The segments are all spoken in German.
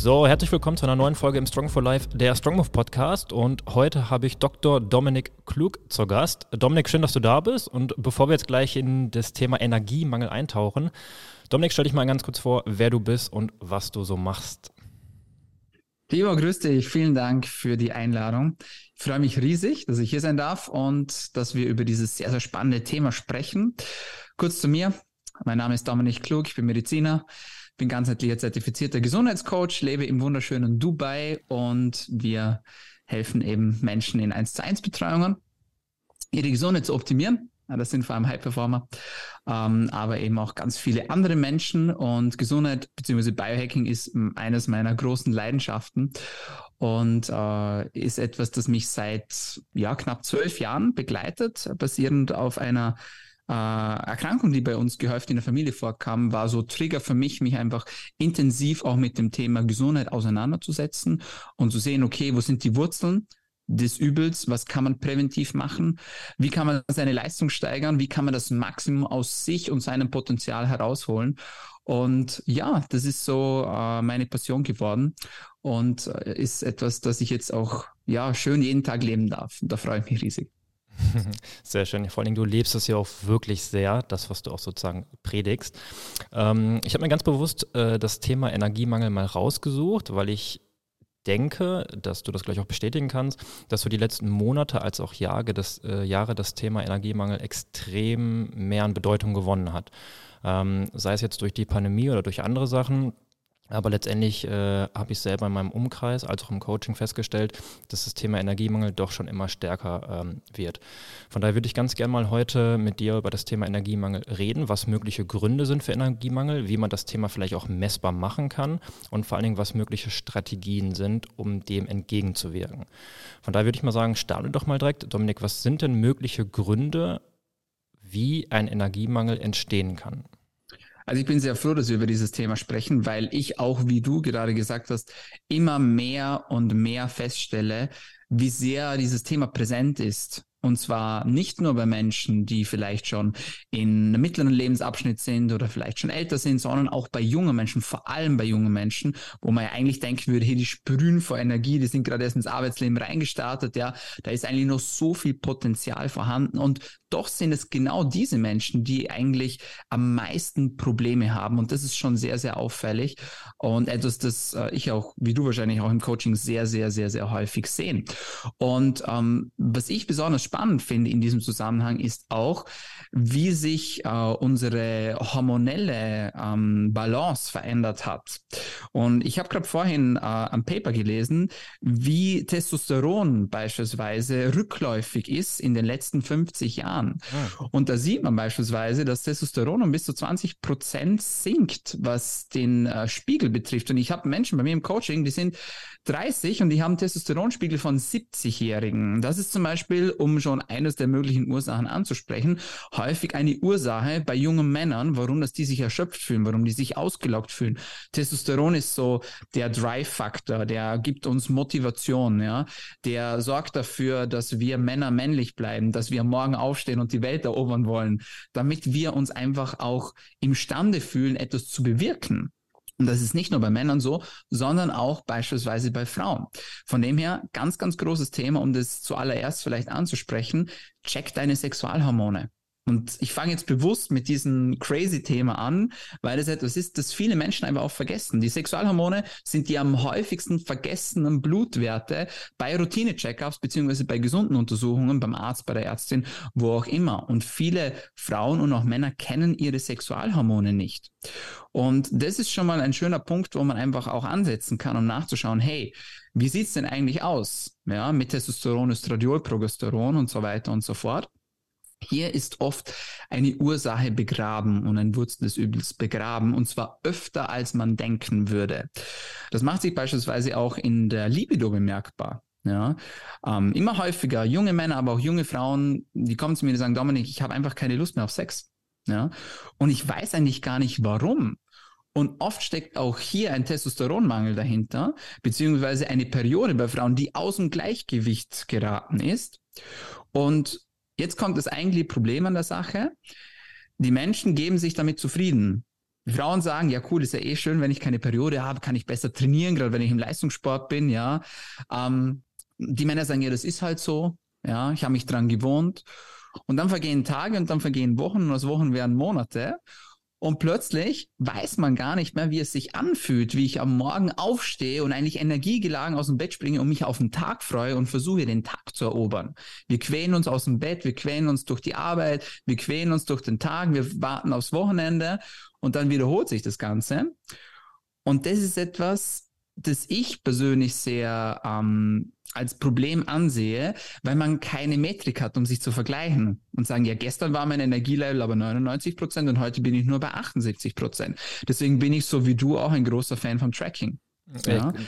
So, herzlich willkommen zu einer neuen Folge im Strong for Life, der Strong Move Podcast. Und heute habe ich Dr. Dominik Klug zu Gast. Dominik, schön, dass du da bist. Und bevor wir jetzt gleich in das Thema Energiemangel eintauchen, Dominik, stell dich mal ganz kurz vor, wer du bist und was du so machst. Lieber, grüß dich. Vielen Dank für die Einladung. Ich freue mich riesig, dass ich hier sein darf und dass wir über dieses sehr, sehr spannende Thema sprechen. Kurz zu mir. Mein Name ist Dominik Klug, ich bin Mediziner, bin ganzheitlicher zertifizierter Gesundheitscoach, lebe im wunderschönen Dubai und wir helfen eben Menschen in 1 zu 1 Betreuungen, ihre Gesundheit zu optimieren. Das sind vor allem High-Performer, ähm, aber eben auch ganz viele andere Menschen und Gesundheit bzw. Biohacking ist eines meiner großen Leidenschaften und äh, ist etwas, das mich seit ja, knapp zwölf Jahren begleitet, basierend auf einer äh, Erkrankung, die bei uns gehäuft in der Familie vorkam, war so Trigger für mich, mich einfach intensiv auch mit dem Thema Gesundheit auseinanderzusetzen und zu sehen, okay, wo sind die Wurzeln? des Übels, was kann man präventiv machen, wie kann man seine Leistung steigern, wie kann man das Maximum aus sich und seinem Potenzial herausholen. Und ja, das ist so äh, meine Passion geworden und äh, ist etwas, das ich jetzt auch ja schön jeden Tag leben darf. Und da freue ich mich riesig. Sehr schön. Vor allem, du lebst es ja auch wirklich sehr, das, was du auch sozusagen predigst. Ähm, ich habe mir ganz bewusst äh, das Thema Energiemangel mal rausgesucht, weil ich denke, dass du das gleich auch bestätigen kannst, dass du die letzten Monate als auch Jahre das, äh, Jahre das Thema Energiemangel extrem mehr an Bedeutung gewonnen hat. Ähm, sei es jetzt durch die Pandemie oder durch andere Sachen. Aber letztendlich äh, habe ich selber in meinem Umkreis als auch im Coaching festgestellt, dass das Thema Energiemangel doch schon immer stärker ähm, wird. Von daher würde ich ganz gerne mal heute mit dir über das Thema Energiemangel reden, was mögliche Gründe sind für Energiemangel, wie man das Thema vielleicht auch messbar machen kann und vor allen Dingen, was mögliche Strategien sind, um dem entgegenzuwirken. Von daher würde ich mal sagen, starte doch mal direkt. Dominik, was sind denn mögliche Gründe, wie ein Energiemangel entstehen kann? Also ich bin sehr froh, dass wir über dieses Thema sprechen, weil ich auch, wie du gerade gesagt hast, immer mehr und mehr feststelle, wie sehr dieses Thema präsent ist. Und zwar nicht nur bei Menschen, die vielleicht schon in einem mittleren Lebensabschnitt sind oder vielleicht schon älter sind, sondern auch bei jungen Menschen, vor allem bei jungen Menschen, wo man ja eigentlich denken würde, hey, die sprühen vor Energie, die sind gerade erst ins Arbeitsleben reingestartet, ja, da ist eigentlich noch so viel Potenzial vorhanden. Und doch sind es genau diese Menschen, die eigentlich am meisten Probleme haben und das ist schon sehr, sehr auffällig und etwas, das äh, ich auch, wie du wahrscheinlich auch im Coaching sehr, sehr, sehr, sehr häufig sehen. Und ähm, was ich besonders spannend finde in diesem Zusammenhang ist auch, wie sich äh, unsere hormonelle ähm, Balance verändert hat. Und ich habe gerade vorhin äh, am Paper gelesen, wie Testosteron beispielsweise rückläufig ist in den letzten 50 Jahren. Ah. Und da sieht man beispielsweise, dass Testosteron um bis zu 20 Prozent sinkt, was den äh, Spiegel betrifft. Und ich habe Menschen bei mir im Coaching, die sind 30 und die haben Testosteronspiegel von 70-Jährigen. Das ist zum Beispiel, um schon eines der möglichen Ursachen anzusprechen, häufig eine Ursache bei jungen Männern, warum das die sich erschöpft fühlen, warum die sich ausgelaugt fühlen. Testosteron ist so der Drive-Faktor, der gibt uns Motivation, ja, der sorgt dafür, dass wir Männer männlich bleiben, dass wir morgen aufstehen und die Welt erobern wollen, damit wir uns einfach auch imstande fühlen, etwas zu bewirken. Und das ist nicht nur bei Männern so, sondern auch beispielsweise bei Frauen. Von dem her ganz, ganz großes Thema, um das zuallererst vielleicht anzusprechen. Check deine Sexualhormone. Und ich fange jetzt bewusst mit diesem crazy Thema an, weil es etwas ist, das viele Menschen einfach auch vergessen. Die Sexualhormone sind die am häufigsten vergessenen Blutwerte bei Routine-Checkups beziehungsweise bei gesunden Untersuchungen beim Arzt, bei der Ärztin, wo auch immer. Und viele Frauen und auch Männer kennen ihre Sexualhormone nicht. Und das ist schon mal ein schöner Punkt, wo man einfach auch ansetzen kann, um nachzuschauen, hey, wie sieht's denn eigentlich aus? Ja, mit Testosteron, Östradiol, Progesteron und so weiter und so fort. Hier ist oft eine Ursache begraben und ein Wurzel des Übels begraben und zwar öfter als man denken würde. Das macht sich beispielsweise auch in der Libido bemerkbar. Ja, ähm, immer häufiger junge Männer, aber auch junge Frauen, die kommen zu mir und sagen, Dominik, ich habe einfach keine Lust mehr auf Sex. Ja, und ich weiß eigentlich gar nicht warum. Und oft steckt auch hier ein Testosteronmangel dahinter, beziehungsweise eine Periode bei Frauen, die aus dem Gleichgewicht geraten ist. Und Jetzt kommt das eigentliche Problem an der Sache. Die Menschen geben sich damit zufrieden. Frauen sagen, ja cool, ist ja eh schön, wenn ich keine Periode habe, kann ich besser trainieren, gerade wenn ich im Leistungssport bin, ja. Ähm, die Männer sagen, ja, das ist halt so, ja, ich habe mich dran gewohnt. Und dann vergehen Tage und dann vergehen Wochen und aus Wochen werden Monate. Und plötzlich weiß man gar nicht mehr, wie es sich anfühlt, wie ich am Morgen aufstehe und eigentlich energiegeladen aus dem Bett springe und mich auf den Tag freue und versuche, den Tag zu erobern. Wir quälen uns aus dem Bett, wir quälen uns durch die Arbeit, wir quälen uns durch den Tag, wir warten aufs Wochenende und dann wiederholt sich das Ganze. Und das ist etwas, das ich persönlich sehr ähm, als Problem ansehe, weil man keine Metrik hat, um sich zu vergleichen und sagen, ja, gestern war mein Energielevel aber 99 Prozent und heute bin ich nur bei 78 Prozent. Deswegen bin ich so wie du auch ein großer Fan vom Tracking. Ja. Ich,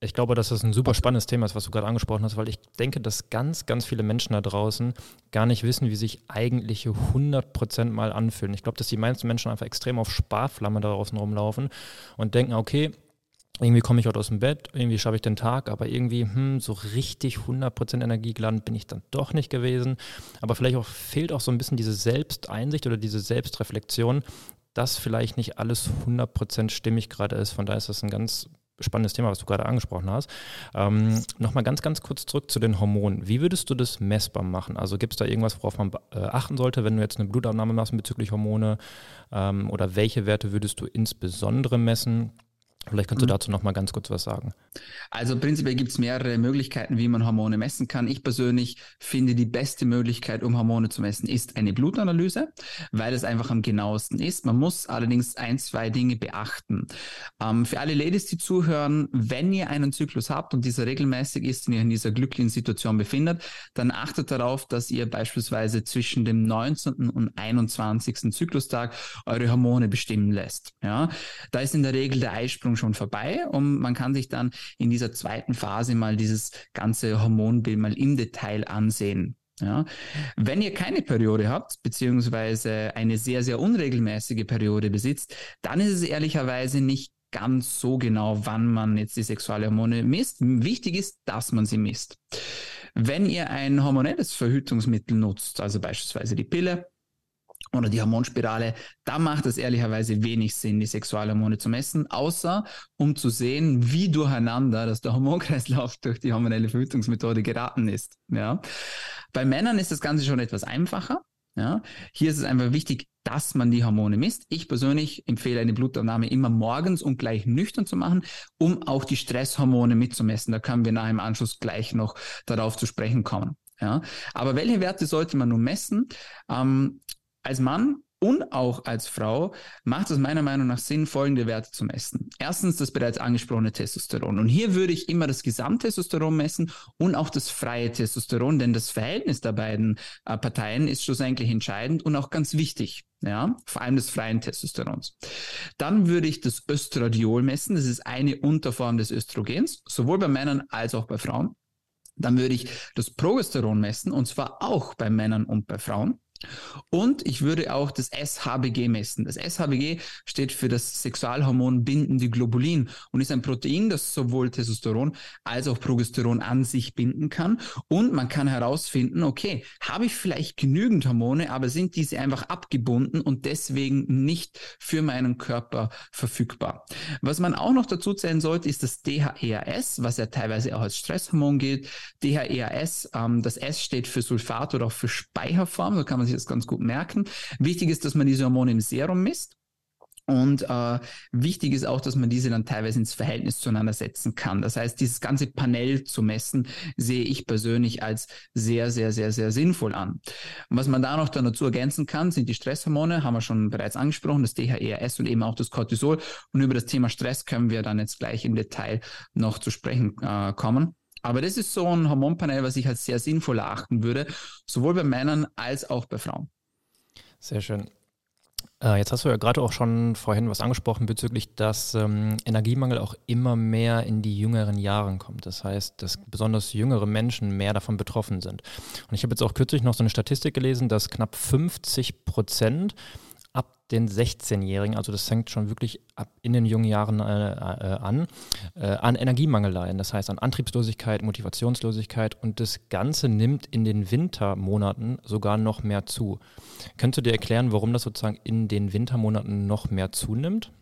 ich glaube, dass das ein super spannendes Thema ist, was du gerade angesprochen hast, weil ich denke, dass ganz, ganz viele Menschen da draußen gar nicht wissen, wie sich eigentliche 100 Prozent mal anfühlen. Ich glaube, dass die meisten Menschen einfach extrem auf Sparflamme da draußen rumlaufen und denken, okay, irgendwie komme ich heute aus dem Bett, irgendwie schaffe ich den Tag, aber irgendwie, hm, so richtig 100% Energiegland bin ich dann doch nicht gewesen. Aber vielleicht auch fehlt auch so ein bisschen diese Selbsteinsicht oder diese Selbstreflexion, dass vielleicht nicht alles 100% stimmig gerade ist. Von daher ist das ein ganz spannendes Thema, was du gerade angesprochen hast. Ähm, Nochmal ganz, ganz kurz zurück zu den Hormonen. Wie würdest du das messbar machen? Also gibt es da irgendwas, worauf man äh, achten sollte, wenn du jetzt eine Blutabnahme machst bezüglich Hormone? Ähm, oder welche Werte würdest du insbesondere messen? Vielleicht kannst du mhm. dazu noch mal ganz kurz was sagen. Also prinzipiell gibt es mehrere Möglichkeiten, wie man Hormone messen kann. Ich persönlich finde, die beste Möglichkeit, um Hormone zu messen, ist eine Blutanalyse, weil es einfach am genauesten ist. Man muss allerdings ein, zwei Dinge beachten. Ähm, für alle Ladies, die zuhören, wenn ihr einen Zyklus habt und dieser regelmäßig ist und ihr in dieser glücklichen Situation befindet, dann achtet darauf, dass ihr beispielsweise zwischen dem 19. und 21. Zyklustag eure Hormone bestimmen lässt. Ja, da ist in der Regel der Eisprung Entwicklung schon vorbei und man kann sich dann in dieser zweiten Phase mal dieses ganze Hormonbild mal im Detail ansehen. Ja. Wenn ihr keine Periode habt, beziehungsweise eine sehr, sehr unregelmäßige Periode besitzt, dann ist es ehrlicherweise nicht ganz so genau, wann man jetzt die Sexualhormone misst. Wichtig ist, dass man sie misst. Wenn ihr ein hormonelles Verhütungsmittel nutzt, also beispielsweise die Pille, oder die Hormonspirale, da macht es ehrlicherweise wenig Sinn, die Sexualhormone zu messen, außer um zu sehen, wie durcheinander dass der Hormonkreislauf durch die hormonelle Verhütungsmethode geraten ist. Ja. Bei Männern ist das Ganze schon etwas einfacher. Ja. Hier ist es einfach wichtig, dass man die Hormone misst. Ich persönlich empfehle eine Blutabnahme immer morgens und gleich nüchtern zu machen, um auch die Stresshormone mitzumessen. Da können wir nach im Anschluss gleich noch darauf zu sprechen kommen. Ja, aber welche Werte sollte man nun messen? Ähm, als Mann und auch als Frau macht es meiner Meinung nach Sinn, folgende Werte zu messen. Erstens das bereits angesprochene Testosteron. Und hier würde ich immer das Gesamttestosteron messen und auch das freie Testosteron, denn das Verhältnis der beiden äh, Parteien ist schlussendlich entscheidend und auch ganz wichtig. Ja, vor allem des freien Testosterons. Dann würde ich das Östradiol messen. Das ist eine Unterform des Östrogens, sowohl bei Männern als auch bei Frauen. Dann würde ich das Progesteron messen, und zwar auch bei Männern und bei Frauen. Und ich würde auch das SHBG messen. Das SHBG steht für das Sexualhormon bindende Globulin und ist ein Protein, das sowohl Testosteron als auch Progesteron an sich binden kann. Und man kann herausfinden, okay, habe ich vielleicht genügend Hormone, aber sind diese einfach abgebunden und deswegen nicht für meinen Körper verfügbar. Was man auch noch dazu zählen sollte, ist das DHEAS, was ja teilweise auch als Stresshormon gilt. DHEAS, ähm, das S steht für Sulfat oder auch für Speicherform, so kann man sich das ganz gut merken. Wichtig ist, dass man diese Hormone im Serum misst. Und äh, wichtig ist auch, dass man diese dann teilweise ins Verhältnis zueinander setzen kann. Das heißt, dieses ganze Panel zu messen, sehe ich persönlich als sehr, sehr, sehr, sehr sinnvoll an. Und was man da noch dann dazu ergänzen kann, sind die Stresshormone, haben wir schon bereits angesprochen, das DHERS und eben auch das Cortisol. Und über das Thema Stress können wir dann jetzt gleich im Detail noch zu sprechen äh, kommen. Aber das ist so ein Hormonpanel, was ich als sehr sinnvoll erachten würde, sowohl bei Männern als auch bei Frauen. Sehr schön. Äh, jetzt hast du ja gerade auch schon vorhin was angesprochen bezüglich, dass ähm, Energiemangel auch immer mehr in die jüngeren Jahren kommt. Das heißt, dass besonders jüngere Menschen mehr davon betroffen sind. Und ich habe jetzt auch kürzlich noch so eine Statistik gelesen, dass knapp 50 Prozent ab den 16-Jährigen, also das fängt schon wirklich ab in den jungen Jahren äh, äh, an, äh, an Energiemangel leiden. Das heißt an Antriebslosigkeit, Motivationslosigkeit und das Ganze nimmt in den Wintermonaten sogar noch mehr zu. Könntest du dir erklären, warum das sozusagen in den Wintermonaten noch mehr zunimmt?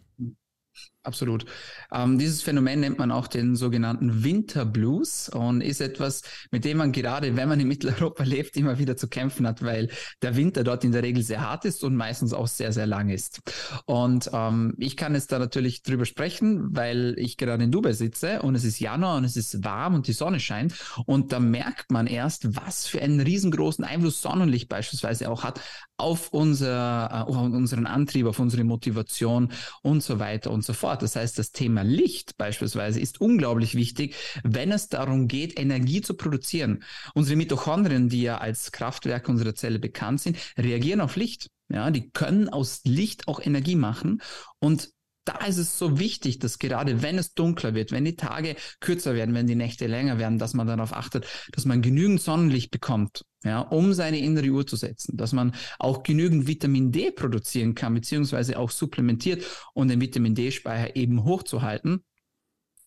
Absolut. Ähm, dieses Phänomen nennt man auch den sogenannten Winterblues und ist etwas, mit dem man gerade, wenn man in Mitteleuropa lebt, immer wieder zu kämpfen hat, weil der Winter dort in der Regel sehr hart ist und meistens auch sehr, sehr lang ist. Und ähm, ich kann jetzt da natürlich drüber sprechen, weil ich gerade in Dubai sitze und es ist Januar und es ist warm und die Sonne scheint und da merkt man erst, was für einen riesengroßen Einfluss Sonnenlicht beispielsweise auch hat auf, unser, äh, auf unseren Antrieb, auf unsere Motivation und so weiter und so fort. Das heißt, das Thema Licht beispielsweise ist unglaublich wichtig, wenn es darum geht, Energie zu produzieren. Unsere Mitochondrien, die ja als Kraftwerke unserer Zelle bekannt sind, reagieren auf Licht. Ja, die können aus Licht auch Energie machen und da ist es so wichtig, dass gerade wenn es dunkler wird, wenn die Tage kürzer werden, wenn die Nächte länger werden, dass man darauf achtet, dass man genügend Sonnenlicht bekommt, ja, um seine innere Uhr zu setzen, dass man auch genügend Vitamin D produzieren kann, beziehungsweise auch supplementiert und den Vitamin D-Speicher eben hochzuhalten.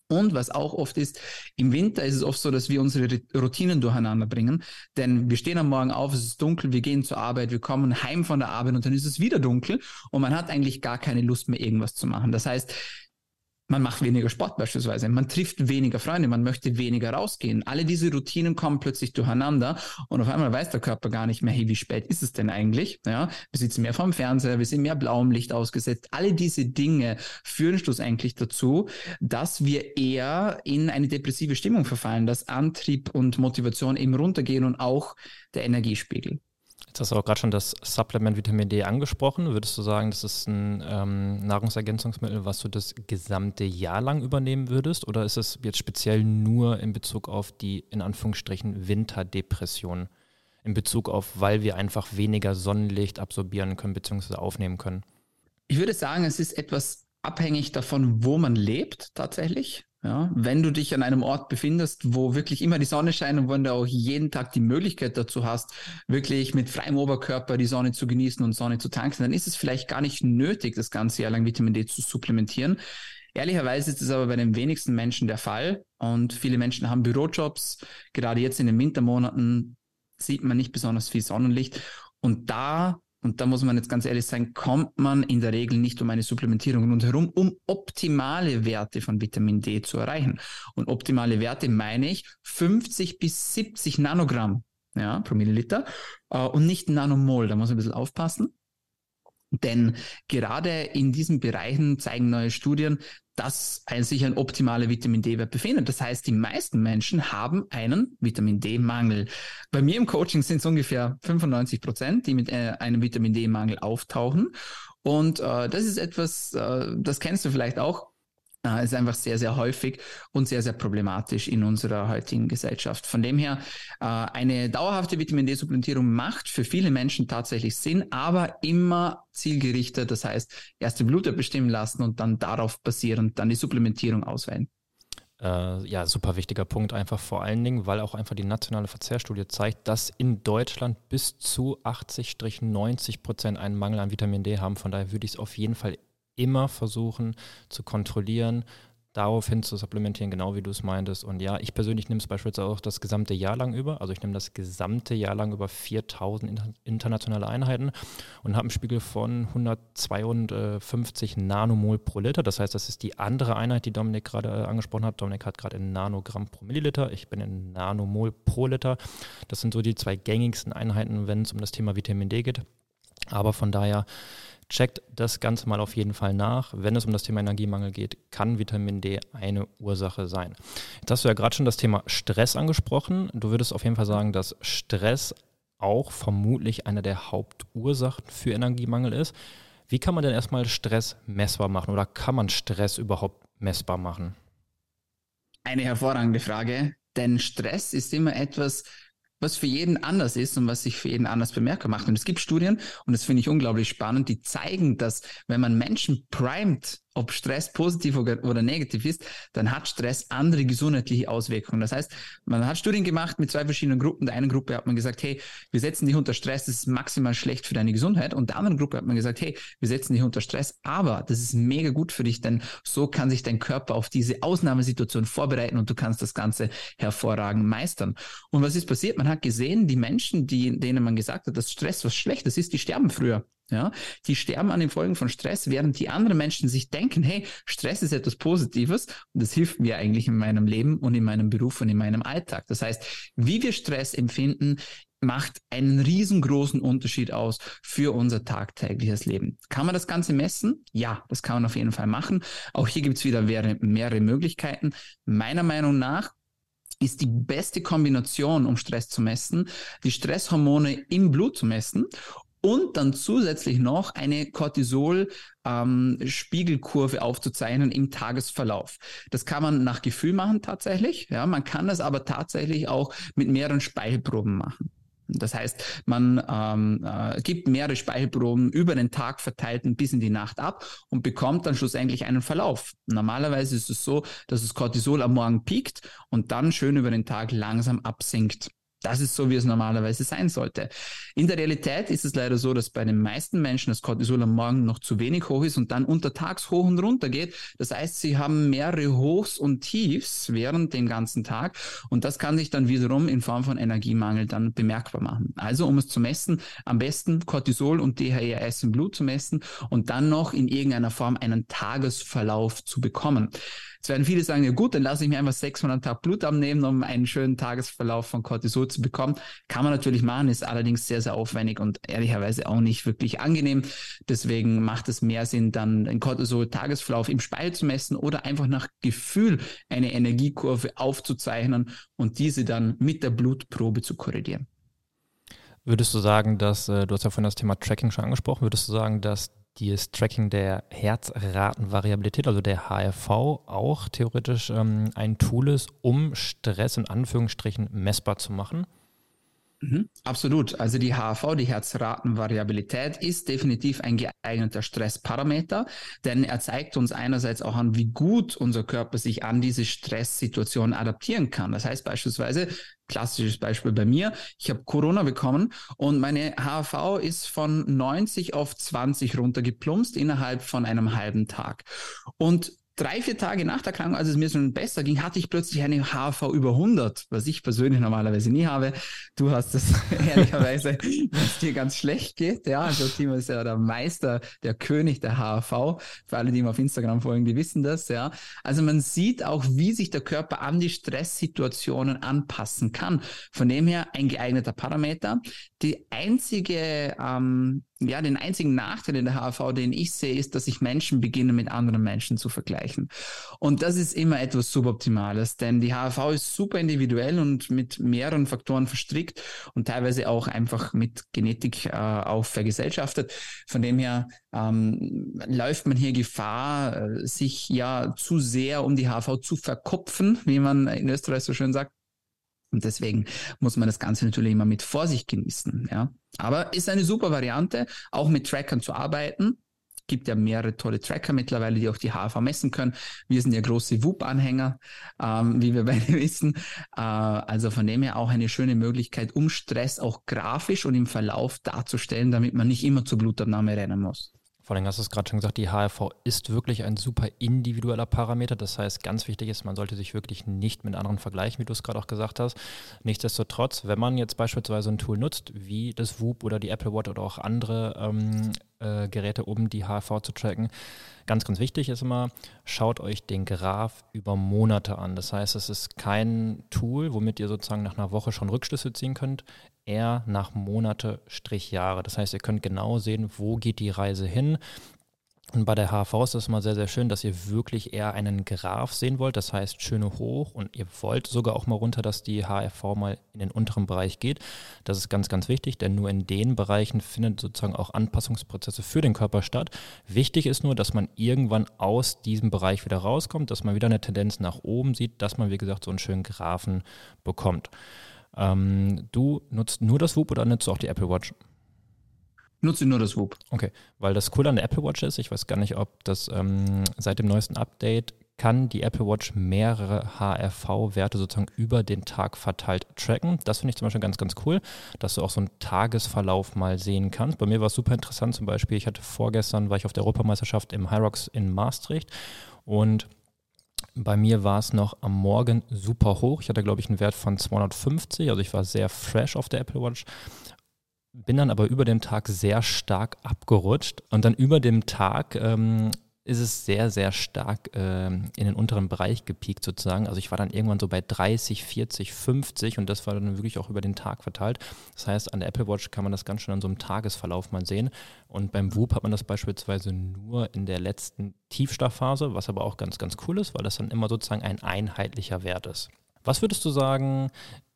Und was auch oft ist, im Winter ist es oft so, dass wir unsere Routinen durcheinander bringen. Denn wir stehen am Morgen auf, es ist dunkel, wir gehen zur Arbeit, wir kommen heim von der Arbeit und dann ist es wieder dunkel und man hat eigentlich gar keine Lust mehr, irgendwas zu machen. Das heißt, man macht weniger Sport beispielsweise, man trifft weniger Freunde, man möchte weniger rausgehen. Alle diese Routinen kommen plötzlich durcheinander und auf einmal weiß der Körper gar nicht mehr, hey, wie spät ist es denn eigentlich? Ja, wir sitzen mehr vorm Fernseher, wir sind mehr blauem Licht ausgesetzt. Alle diese Dinge führen schlussendlich dazu, dass wir eher in eine depressive Stimmung verfallen, dass Antrieb und Motivation eben runtergehen und auch der Energiespiegel. Jetzt hast du auch gerade schon das Supplement Vitamin D angesprochen. Würdest du sagen, das ist ein ähm, Nahrungsergänzungsmittel, was du das gesamte Jahr lang übernehmen würdest? Oder ist es jetzt speziell nur in Bezug auf die, in Anführungsstrichen, Winterdepression? In Bezug auf, weil wir einfach weniger Sonnenlicht absorbieren können bzw. aufnehmen können? Ich würde sagen, es ist etwas abhängig davon, wo man lebt tatsächlich. Ja, wenn du dich an einem Ort befindest, wo wirklich immer die Sonne scheint und wo du auch jeden Tag die Möglichkeit dazu hast, wirklich mit freiem Oberkörper die Sonne zu genießen und Sonne zu tanken, dann ist es vielleicht gar nicht nötig, das ganze Jahr lang Vitamin D zu supplementieren. Ehrlicherweise ist es aber bei den wenigsten Menschen der Fall und viele Menschen haben Bürojobs. Gerade jetzt in den Wintermonaten sieht man nicht besonders viel Sonnenlicht und da und da muss man jetzt ganz ehrlich sein, kommt man in der Regel nicht um eine Supplementierung rundherum, um optimale Werte von Vitamin D zu erreichen. Und optimale Werte meine ich 50 bis 70 Nanogramm ja, pro Milliliter äh, und nicht Nanomol. Da muss man ein bisschen aufpassen. Denn gerade in diesen Bereichen zeigen neue Studien, dass sich ein optimaler Vitamin D-Wert befindet. Das heißt, die meisten Menschen haben einen Vitamin D-Mangel. Bei mir im Coaching sind es ungefähr 95 Prozent, die mit äh, einem Vitamin D-Mangel auftauchen. Und äh, das ist etwas, äh, das kennst du vielleicht auch ist einfach sehr, sehr häufig und sehr, sehr problematisch in unserer heutigen Gesellschaft. Von dem her, äh, eine dauerhafte Vitamin D-Supplementierung macht für viele Menschen tatsächlich Sinn, aber immer zielgerichtet. Das heißt, erste Blute bestimmen lassen und dann darauf basierend dann die Supplementierung auswählen. Äh, ja, super wichtiger Punkt, einfach vor allen Dingen, weil auch einfach die nationale Verzehrstudie zeigt, dass in Deutschland bis zu 80-90 Prozent einen Mangel an Vitamin D haben. Von daher würde ich es auf jeden Fall immer versuchen zu kontrollieren, daraufhin zu supplementieren, genau wie du es meintest. Und ja, ich persönlich nehme es beispielsweise auch das gesamte Jahr lang über. Also ich nehme das gesamte Jahr lang über 4000 internationale Einheiten und habe einen Spiegel von 152 Nanomol pro Liter. Das heißt, das ist die andere Einheit, die Dominik gerade äh, angesprochen hat. Dominik hat gerade in Nanogramm pro Milliliter. Ich bin in Nanomol pro Liter. Das sind so die zwei gängigsten Einheiten, wenn es um das Thema Vitamin D geht. Aber von daher Checkt das Ganze mal auf jeden Fall nach. Wenn es um das Thema Energiemangel geht, kann Vitamin D eine Ursache sein. Jetzt hast du ja gerade schon das Thema Stress angesprochen. Du würdest auf jeden Fall sagen, dass Stress auch vermutlich eine der Hauptursachen für Energiemangel ist. Wie kann man denn erstmal Stress messbar machen oder kann man Stress überhaupt messbar machen? Eine hervorragende Frage, denn Stress ist immer etwas, was für jeden anders ist und was sich für jeden anders bemerkbar macht. Und es gibt Studien, und das finde ich unglaublich spannend, die zeigen, dass wenn man Menschen primet ob Stress positiv oder negativ ist, dann hat Stress andere gesundheitliche Auswirkungen. Das heißt, man hat Studien gemacht mit zwei verschiedenen Gruppen. Der einen Gruppe hat man gesagt, hey, wir setzen dich unter Stress, das ist maximal schlecht für deine Gesundheit. Und der anderen Gruppe hat man gesagt, hey, wir setzen dich unter Stress, aber das ist mega gut für dich, denn so kann sich dein Körper auf diese Ausnahmesituation vorbereiten und du kannst das Ganze hervorragend meistern. Und was ist passiert? Man hat gesehen, die Menschen, die, denen man gesagt hat, dass Stress was Schlechtes ist, die sterben früher. Ja, die sterben an den Folgen von Stress, während die anderen Menschen sich denken, hey, Stress ist etwas Positives und das hilft mir eigentlich in meinem Leben und in meinem Beruf und in meinem Alltag. Das heißt, wie wir Stress empfinden, macht einen riesengroßen Unterschied aus für unser tagtägliches Leben. Kann man das Ganze messen? Ja, das kann man auf jeden Fall machen. Auch hier gibt es wieder mehrere Möglichkeiten. Meiner Meinung nach ist die beste Kombination, um Stress zu messen, die Stresshormone im Blut zu messen und dann zusätzlich noch eine Cortisol-Spiegelkurve ähm, aufzuzeichnen im Tagesverlauf. Das kann man nach Gefühl machen tatsächlich. Ja, man kann das aber tatsächlich auch mit mehreren Speichelproben machen. Das heißt, man ähm, äh, gibt mehrere Speichelproben über den Tag verteilt bis in die Nacht ab und bekommt dann schlussendlich einen Verlauf. Normalerweise ist es so, dass das Cortisol am Morgen piekt und dann schön über den Tag langsam absinkt. Das ist so, wie es normalerweise sein sollte. In der Realität ist es leider so, dass bei den meisten Menschen das Cortisol am Morgen noch zu wenig hoch ist und dann untertags hoch und runter geht. Das heißt, sie haben mehrere Hochs und Tiefs während dem ganzen Tag und das kann sich dann wiederum in Form von Energiemangel dann bemerkbar machen. Also, um es zu messen, am besten Cortisol und DHEAS im Blut zu messen und dann noch in irgendeiner Form einen Tagesverlauf zu bekommen. Jetzt werden viele sagen, ja gut, dann lasse ich mir einfach 600 Tag Blut abnehmen, um einen schönen Tagesverlauf von Cortisol zu bekommen. Kann man natürlich machen, ist allerdings sehr, sehr aufwendig und ehrlicherweise auch nicht wirklich angenehm. Deswegen macht es mehr Sinn, dann den Cortisol-Tagesverlauf im Speichel zu messen oder einfach nach Gefühl eine Energiekurve aufzuzeichnen und diese dann mit der Blutprobe zu korrigieren. Würdest du sagen, dass, äh, du hast ja vorhin das Thema Tracking schon angesprochen, würdest du sagen, dass das Tracking der Herzratenvariabilität, also der HRV, auch theoretisch ähm, ein Tool ist, um Stress in Anführungsstrichen messbar zu machen? Mhm, absolut. Also die HRV, die Herzratenvariabilität, ist definitiv ein geeigneter Stressparameter, denn er zeigt uns einerseits auch an, wie gut unser Körper sich an diese Stresssituation adaptieren kann. Das heißt beispielsweise, klassisches Beispiel bei mir, ich habe Corona bekommen und meine HRV ist von 90 auf 20 runtergeplumpst innerhalb von einem halben Tag. Und drei, vier Tage nach der Erkrankung, als es mir schon besser ging, hatte ich plötzlich eine HV über 100, was ich persönlich normalerweise nie habe. Du hast es ehrlicherweise, wenn es dir ganz schlecht geht. Ja, also Timo ist ja der Meister, der König der HV. Für alle, die ihm auf Instagram folgen, die wissen das. Ja, also man sieht auch, wie sich der Körper an die Stresssituationen anpassen kann. Von dem her ein geeigneter Parameter. Die einzige ähm, ja, den einzigen Nachteil in der HAV, den ich sehe, ist, dass ich Menschen beginne mit anderen Menschen zu vergleichen. Und das ist immer etwas Suboptimales, denn die HAV ist super individuell und mit mehreren Faktoren verstrickt und teilweise auch einfach mit Genetik äh, auch vergesellschaftet. Von dem her ähm, läuft man hier Gefahr, äh, sich ja zu sehr um die HV zu verkopfen, wie man in Österreich so schön sagt. Und deswegen muss man das Ganze natürlich immer mit Vorsicht genießen. Ja. Aber ist eine super Variante, auch mit Trackern zu arbeiten. Gibt ja mehrere tolle Tracker mittlerweile, die auch die HV messen können. Wir sind ja große WUP-Anhänger, ähm, wie wir beide wissen. Äh, also von dem her auch eine schöne Möglichkeit, um Stress auch grafisch und im Verlauf darzustellen, damit man nicht immer zur Blutabnahme rennen muss. Vor allem hast du es gerade schon gesagt, die HRV ist wirklich ein super individueller Parameter. Das heißt, ganz wichtig ist, man sollte sich wirklich nicht mit anderen vergleichen, wie du es gerade auch gesagt hast. Nichtsdestotrotz, wenn man jetzt beispielsweise ein Tool nutzt, wie das Whoop oder die Apple Watch oder auch andere ähm, äh, Geräte, um die HRV zu tracken, ganz, ganz wichtig ist immer, schaut euch den Graph über Monate an. Das heißt, es ist kein Tool, womit ihr sozusagen nach einer Woche schon Rückschlüsse ziehen könnt eher nach Monate Strich Jahre. Das heißt, ihr könnt genau sehen, wo geht die Reise hin. Und bei der HV ist das mal sehr, sehr schön, dass ihr wirklich eher einen Graph sehen wollt, das heißt schöne hoch und ihr wollt sogar auch mal runter, dass die HRV mal in den unteren Bereich geht. Das ist ganz, ganz wichtig, denn nur in den Bereichen findet sozusagen auch Anpassungsprozesse für den Körper statt. Wichtig ist nur, dass man irgendwann aus diesem Bereich wieder rauskommt, dass man wieder eine Tendenz nach oben sieht, dass man, wie gesagt, so einen schönen Graphen bekommt. Ähm, du nutzt nur das Whoop oder nutzt du auch die Apple Watch? Nutze nur das Whoop. Okay, weil das Coole an der Apple Watch ist, ich weiß gar nicht, ob das ähm, seit dem neuesten Update kann die Apple Watch mehrere HRV-Werte sozusagen über den Tag verteilt tracken. Das finde ich zum Beispiel ganz, ganz cool, dass du auch so einen Tagesverlauf mal sehen kannst. Bei mir war es super interessant zum Beispiel, ich hatte vorgestern, war ich auf der Europameisterschaft im Hyrox in Maastricht und bei mir war es noch am Morgen super hoch. Ich hatte, glaube ich, einen Wert von 250. Also ich war sehr fresh auf der Apple Watch. Bin dann aber über den Tag sehr stark abgerutscht. Und dann über dem Tag ähm, ist es sehr, sehr stark äh, in den unteren Bereich gepiekt sozusagen. Also ich war dann irgendwann so bei 30, 40, 50 und das war dann wirklich auch über den Tag verteilt. Das heißt, an der Apple Watch kann man das ganz schön an so einem Tagesverlauf mal sehen. Und beim Whoop hat man das beispielsweise nur in der letzten Tiefschlafphase, was aber auch ganz, ganz cool ist, weil das dann immer sozusagen ein einheitlicher Wert ist. Was würdest du sagen,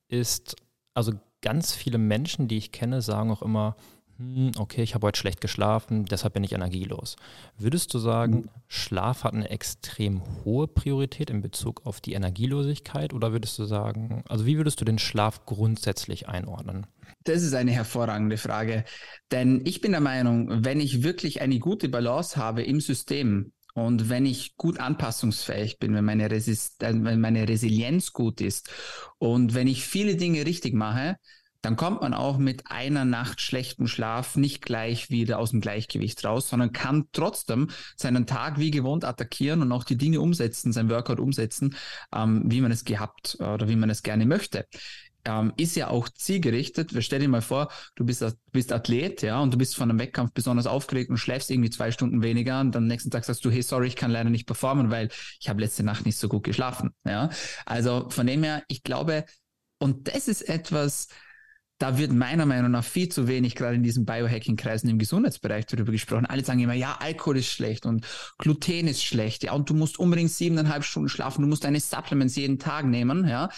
ist, also ganz viele Menschen, die ich kenne, sagen auch immer, hm, okay, ich habe heute schlecht geschlafen, deshalb bin ich energielos. Würdest du sagen, mhm. Schlaf hat eine extrem hohe Priorität in Bezug auf die Energielosigkeit oder würdest du sagen, also wie würdest du den Schlaf grundsätzlich einordnen? Das ist eine hervorragende Frage, denn ich bin der Meinung, wenn ich wirklich eine gute Balance habe im System, und wenn ich gut anpassungsfähig bin, wenn meine, Resist äh, wenn meine Resilienz gut ist und wenn ich viele Dinge richtig mache, dann kommt man auch mit einer Nacht schlechten Schlaf nicht gleich wieder aus dem Gleichgewicht raus, sondern kann trotzdem seinen Tag wie gewohnt attackieren und auch die Dinge umsetzen, sein Workout umsetzen, ähm, wie man es gehabt oder wie man es gerne möchte. Ähm, ist ja auch zielgerichtet. Stell dir mal vor, du bist, bist Athlet, ja, und du bist von einem Wettkampf besonders aufgeregt und schläfst irgendwie zwei Stunden weniger und dann am nächsten Tag sagst du, hey, sorry, ich kann leider nicht performen, weil ich habe letzte Nacht nicht so gut geschlafen, ja. Also von dem her, ich glaube, und das ist etwas, da wird meiner Meinung nach viel zu wenig, gerade in diesen Biohacking-Kreisen im Gesundheitsbereich darüber gesprochen. Alle sagen immer, ja, Alkohol ist schlecht und Gluten ist schlecht, ja, und du musst unbedingt siebeneinhalb Stunden schlafen, du musst deine Supplements jeden Tag nehmen, ja.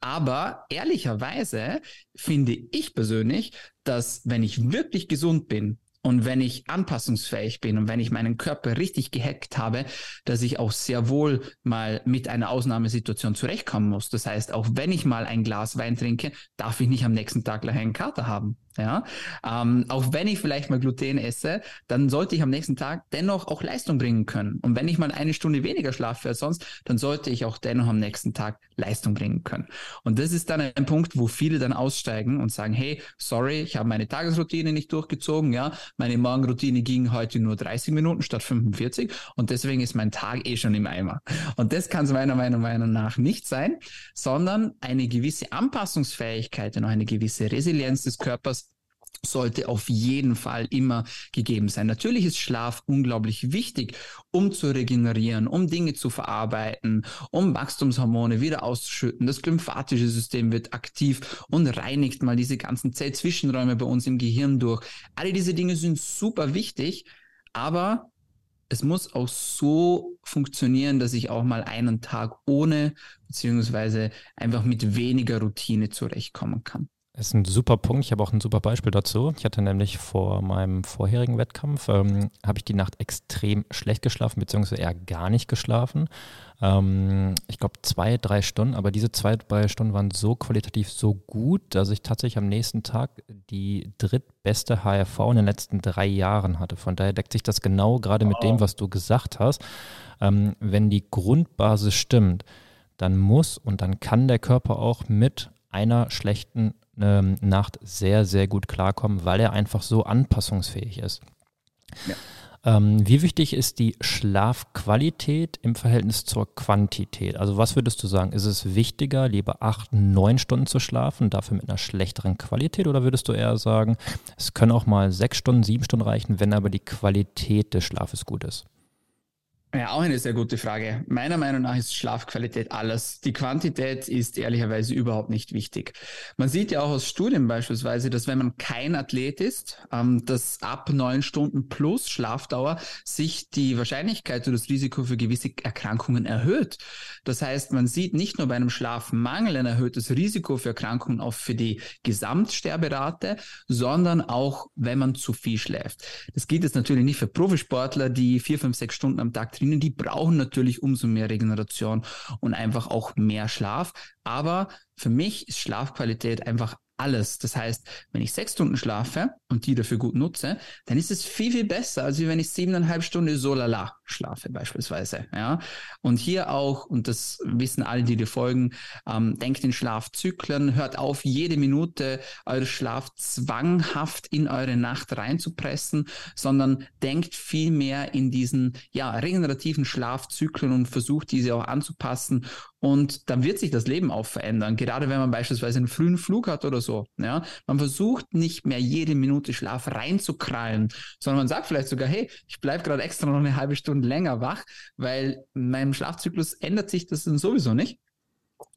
Aber ehrlicherweise finde ich persönlich, dass wenn ich wirklich gesund bin und wenn ich anpassungsfähig bin und wenn ich meinen Körper richtig gehackt habe, dass ich auch sehr wohl mal mit einer Ausnahmesituation zurechtkommen muss. Das heißt, auch wenn ich mal ein Glas Wein trinke, darf ich nicht am nächsten Tag gleich einen Kater haben. Ja, ähm, auch wenn ich vielleicht mal Gluten esse, dann sollte ich am nächsten Tag dennoch auch Leistung bringen können. Und wenn ich mal eine Stunde weniger schlafe als sonst, dann sollte ich auch dennoch am nächsten Tag Leistung bringen können. Und das ist dann ein Punkt, wo viele dann aussteigen und sagen, hey, sorry, ich habe meine Tagesroutine nicht durchgezogen, ja, meine Morgenroutine ging heute nur 30 Minuten statt 45 und deswegen ist mein Tag eh schon im Eimer. Und das kann es meiner Meinung nach nicht sein, sondern eine gewisse Anpassungsfähigkeit und eine gewisse Resilienz des Körpers sollte auf jeden Fall immer gegeben sein. Natürlich ist Schlaf unglaublich wichtig, um zu regenerieren, um Dinge zu verarbeiten, um Wachstumshormone wieder auszuschütten. Das lymphatische System wird aktiv und reinigt mal diese ganzen Zellzwischenräume bei uns im Gehirn durch. Alle diese Dinge sind super wichtig, aber es muss auch so funktionieren, dass ich auch mal einen Tag ohne beziehungsweise einfach mit weniger Routine zurechtkommen kann. Das ist ein super Punkt. Ich habe auch ein super Beispiel dazu. Ich hatte nämlich vor meinem vorherigen Wettkampf, ähm, habe ich die Nacht extrem schlecht geschlafen, beziehungsweise eher gar nicht geschlafen. Ähm, ich glaube zwei, drei Stunden, aber diese zwei, drei Stunden waren so qualitativ so gut, dass ich tatsächlich am nächsten Tag die drittbeste HRV in den letzten drei Jahren hatte. Von daher deckt sich das genau gerade mit dem, was du gesagt hast. Ähm, wenn die Grundbasis stimmt, dann muss und dann kann der Körper auch mit einer schlechten ähm, Nacht sehr, sehr gut klarkommen, weil er einfach so anpassungsfähig ist. Ja. Ähm, wie wichtig ist die Schlafqualität im Verhältnis zur Quantität? Also was würdest du sagen? Ist es wichtiger, lieber acht, neun Stunden zu schlafen, dafür mit einer schlechteren Qualität? Oder würdest du eher sagen, es können auch mal sechs Stunden, sieben Stunden reichen, wenn aber die Qualität des Schlafes gut ist? Ja, auch eine sehr gute Frage. Meiner Meinung nach ist Schlafqualität alles. Die Quantität ist ehrlicherweise überhaupt nicht wichtig. Man sieht ja auch aus Studien beispielsweise, dass wenn man kein Athlet ist, ähm, dass ab neun Stunden plus Schlafdauer sich die Wahrscheinlichkeit oder das Risiko für gewisse Erkrankungen erhöht. Das heißt, man sieht nicht nur bei einem Schlafmangel ein erhöhtes Risiko für Erkrankungen auch für die Gesamtsterberate, sondern auch, wenn man zu viel schläft. Das gilt jetzt natürlich nicht für Profisportler, die vier, fünf, sechs Stunden am Tag drinnen, die brauchen natürlich umso mehr Regeneration und einfach auch mehr Schlaf. Aber für mich ist Schlafqualität einfach alles. Das heißt, wenn ich sechs Stunden schlafe und die dafür gut nutze, dann ist es viel, viel besser, als wenn ich siebeneinhalb Stunden so lala schlafe beispielsweise. Ja? Und hier auch, und das wissen alle, die dir folgen, ähm, denkt in Schlafzyklen, hört auf, jede Minute eure Schlaf zwanghaft in eure Nacht reinzupressen, sondern denkt viel mehr in diesen ja, regenerativen Schlafzyklen und versucht diese auch anzupassen und dann wird sich das Leben auch verändern. Gerade wenn man beispielsweise einen frühen Flug hat oder so. Ja, man versucht nicht mehr jede Minute Schlaf reinzukrallen, sondern man sagt vielleicht sogar, hey, ich bleibe gerade extra noch eine halbe Stunde länger wach, weil meinem Schlafzyklus ändert sich das dann sowieso nicht.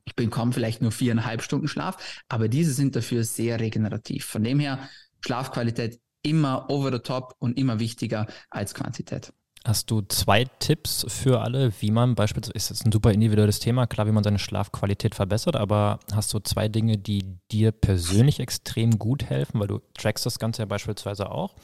Ich bekomme vielleicht nur viereinhalb Stunden Schlaf, aber diese sind dafür sehr regenerativ. Von dem her Schlafqualität immer over the top und immer wichtiger als Quantität. Hast du zwei Tipps für alle, wie man beispielsweise, ist jetzt ein super individuelles Thema, klar, wie man seine Schlafqualität verbessert, aber hast du zwei Dinge, die dir persönlich extrem gut helfen, weil du trackst das Ganze ja beispielsweise auch?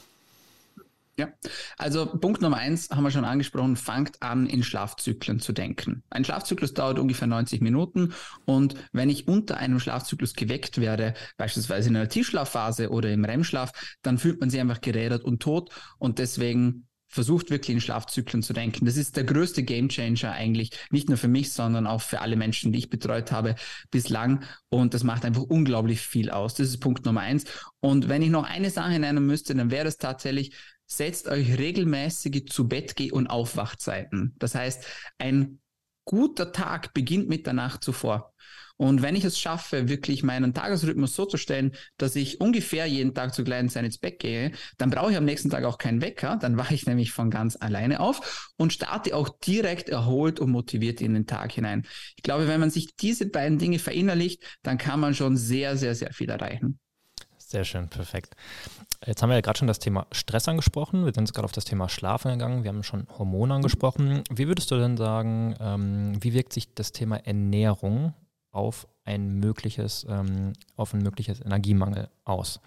Ja, also Punkt Nummer eins haben wir schon angesprochen, fangt an, in Schlafzyklen zu denken. Ein Schlafzyklus dauert ungefähr 90 Minuten und wenn ich unter einem Schlafzyklus geweckt werde, beispielsweise in einer Tiefschlafphase oder im REM-Schlaf, dann fühlt man sich einfach gerädert und tot und deswegen versucht wirklich in Schlafzyklen zu denken. Das ist der größte Gamechanger eigentlich, nicht nur für mich, sondern auch für alle Menschen, die ich betreut habe bislang. Und das macht einfach unglaublich viel aus. Das ist Punkt Nummer eins. Und wenn ich noch eine Sache nennen müsste, dann wäre es tatsächlich, setzt euch regelmäßige zu Bett geh und Aufwachzeiten. Das heißt, ein guter Tag beginnt mit der Nacht zuvor. Und wenn ich es schaffe, wirklich meinen Tagesrhythmus so zu stellen, dass ich ungefähr jeden Tag zur gleichen Zeit ins Bett gehe, dann brauche ich am nächsten Tag auch keinen Wecker. Dann wache ich nämlich von ganz alleine auf und starte auch direkt erholt und motiviert in den Tag hinein. Ich glaube, wenn man sich diese beiden Dinge verinnerlicht, dann kann man schon sehr, sehr, sehr viel erreichen. Sehr schön, perfekt. Jetzt haben wir ja gerade schon das Thema Stress angesprochen. Wir sind jetzt gerade auf das Thema Schlafen gegangen. Wir haben schon Hormone angesprochen. Wie würdest du denn sagen, ähm, wie wirkt sich das Thema Ernährung auf ein mögliches, ähm, auf ein mögliches Energiemangel aus?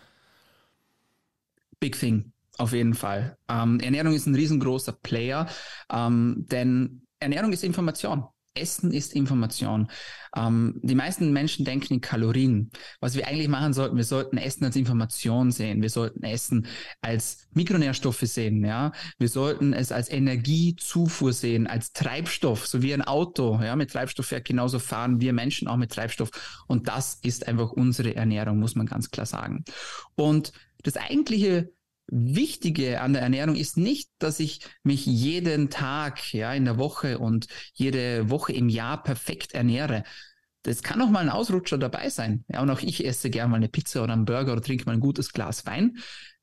Big thing, auf jeden Fall. Ähm, Ernährung ist ein riesengroßer Player, ähm, denn Ernährung ist Information. Essen ist Information. Ähm, die meisten Menschen denken in Kalorien. Was wir eigentlich machen sollten, wir sollten Essen als Information sehen. Wir sollten Essen als Mikronährstoffe sehen. Ja, wir sollten es als Energiezufuhr sehen, als Treibstoff, so wie ein Auto. Ja, mit Treibstoff ja genauso fahren wir Menschen auch mit Treibstoff. Und das ist einfach unsere Ernährung, muss man ganz klar sagen. Und das eigentliche Wichtige an der Ernährung ist nicht, dass ich mich jeden Tag, ja, in der Woche und jede Woche im Jahr perfekt ernähre. Das kann auch mal ein Ausrutscher dabei sein. Ja, und auch ich esse gerne mal eine Pizza oder einen Burger oder trinke mal ein gutes Glas Wein.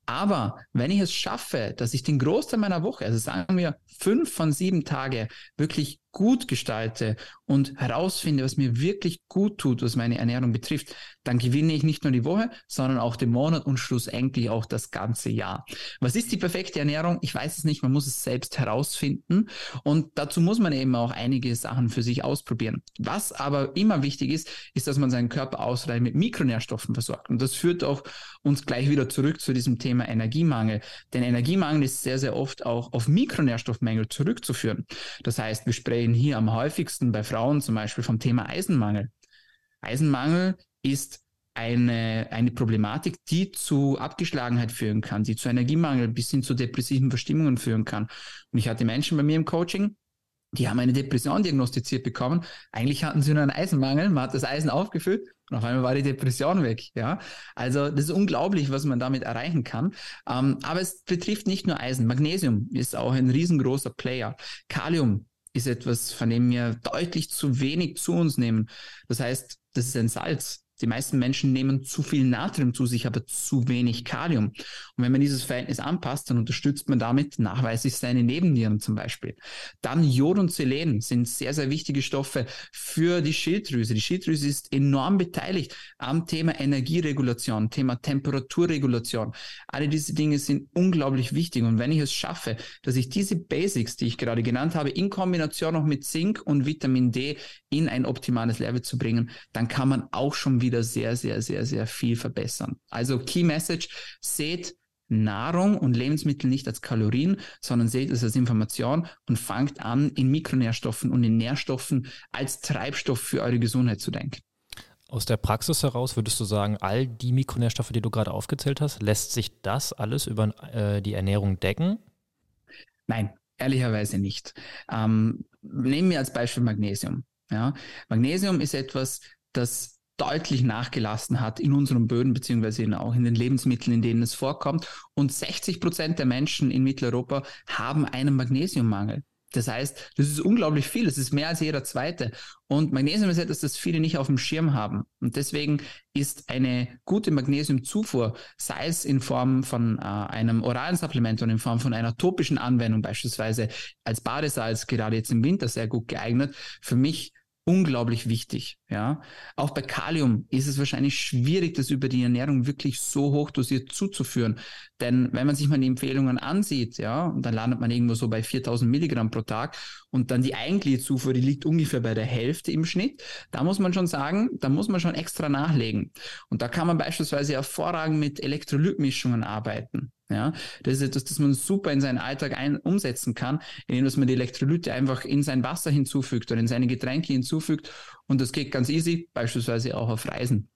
Aber wenn ich es schaffe, dass ich den Großteil meiner Woche, also sagen wir fünf von sieben Tage, wirklich gut gestalte und herausfinde, was mir wirklich gut tut, was meine Ernährung betrifft, dann gewinne ich nicht nur die Woche, sondern auch den Monat und schlussendlich auch das ganze Jahr. Was ist die perfekte Ernährung? Ich weiß es nicht, man muss es selbst herausfinden und dazu muss man eben auch einige Sachen für sich ausprobieren. Was aber immer wichtig ist, ist, dass man seinen Körper ausreichend mit Mikronährstoffen versorgt und das führt auch uns gleich wieder zurück zu diesem Thema Energiemangel, denn Energiemangel ist sehr, sehr oft auch auf Mikronährstoffmängel zurückzuführen. Das heißt, wir sprechen sprechen hier am häufigsten bei Frauen zum Beispiel vom Thema Eisenmangel. Eisenmangel ist eine, eine Problematik, die zu Abgeschlagenheit führen kann, die zu Energiemangel bis hin zu depressiven Verstimmungen führen kann. Und ich hatte Menschen bei mir im Coaching, die haben eine Depression diagnostiziert bekommen. Eigentlich hatten sie nur einen Eisenmangel, man hat das Eisen aufgefüllt und auf einmal war die Depression weg. Ja, also das ist unglaublich, was man damit erreichen kann. Ähm, aber es betrifft nicht nur Eisen. Magnesium ist auch ein riesengroßer Player. Kalium ist etwas, von dem wir deutlich zu wenig zu uns nehmen. Das heißt, das ist ein Salz. Die meisten Menschen nehmen zu viel Natrium zu sich, aber zu wenig Kalium. Und wenn man dieses Verhältnis anpasst, dann unterstützt man damit nachweislich seine Nebennieren zum Beispiel. Dann Jod und Selen sind sehr, sehr wichtige Stoffe für die Schilddrüse. Die Schilddrüse ist enorm beteiligt am Thema Energieregulation, Thema Temperaturregulation. Alle diese Dinge sind unglaublich wichtig. Und wenn ich es schaffe, dass ich diese Basics, die ich gerade genannt habe, in Kombination noch mit Zink und Vitamin D in ein optimales Level zu bringen, dann kann man auch schon wieder wieder sehr, sehr, sehr, sehr viel verbessern. Also Key Message, seht Nahrung und Lebensmittel nicht als Kalorien, sondern seht es als Information und fangt an, in Mikronährstoffen und in Nährstoffen als Treibstoff für eure Gesundheit zu denken. Aus der Praxis heraus würdest du sagen, all die Mikronährstoffe, die du gerade aufgezählt hast, lässt sich das alles über äh, die Ernährung decken? Nein, ehrlicherweise nicht. Ähm, nehmen wir als Beispiel Magnesium. Ja? Magnesium ist etwas, das deutlich nachgelassen hat in unseren Böden beziehungsweise auch in den Lebensmitteln, in denen es vorkommt. Und 60 Prozent der Menschen in Mitteleuropa haben einen Magnesiummangel. Das heißt, das ist unglaublich viel. Das ist mehr als jeder zweite. Und Magnesium ist etwas, das viele nicht auf dem Schirm haben. Und deswegen ist eine gute Magnesiumzufuhr, sei es in Form von äh, einem oralen Supplement und in Form von einer topischen Anwendung, beispielsweise als Badesalz, gerade jetzt im Winter sehr gut geeignet, für mich unglaublich wichtig. Ja, auch bei Kalium ist es wahrscheinlich schwierig, das über die Ernährung wirklich so hoch dosiert zuzuführen. Denn wenn man sich mal die Empfehlungen ansieht, ja, dann landet man irgendwo so bei 4000 Milligramm pro Tag und dann die eigentliche Zufuhr, die liegt ungefähr bei der Hälfte im Schnitt. Da muss man schon sagen, da muss man schon extra nachlegen. Und da kann man beispielsweise hervorragend mit Elektrolytmischungen arbeiten. Ja, das ist etwas, das man super in seinen Alltag ein, umsetzen kann, indem man die Elektrolyte einfach in sein Wasser hinzufügt oder in seine Getränke hinzufügt. Und das geht ganz easy, beispielsweise auch auf Reisen.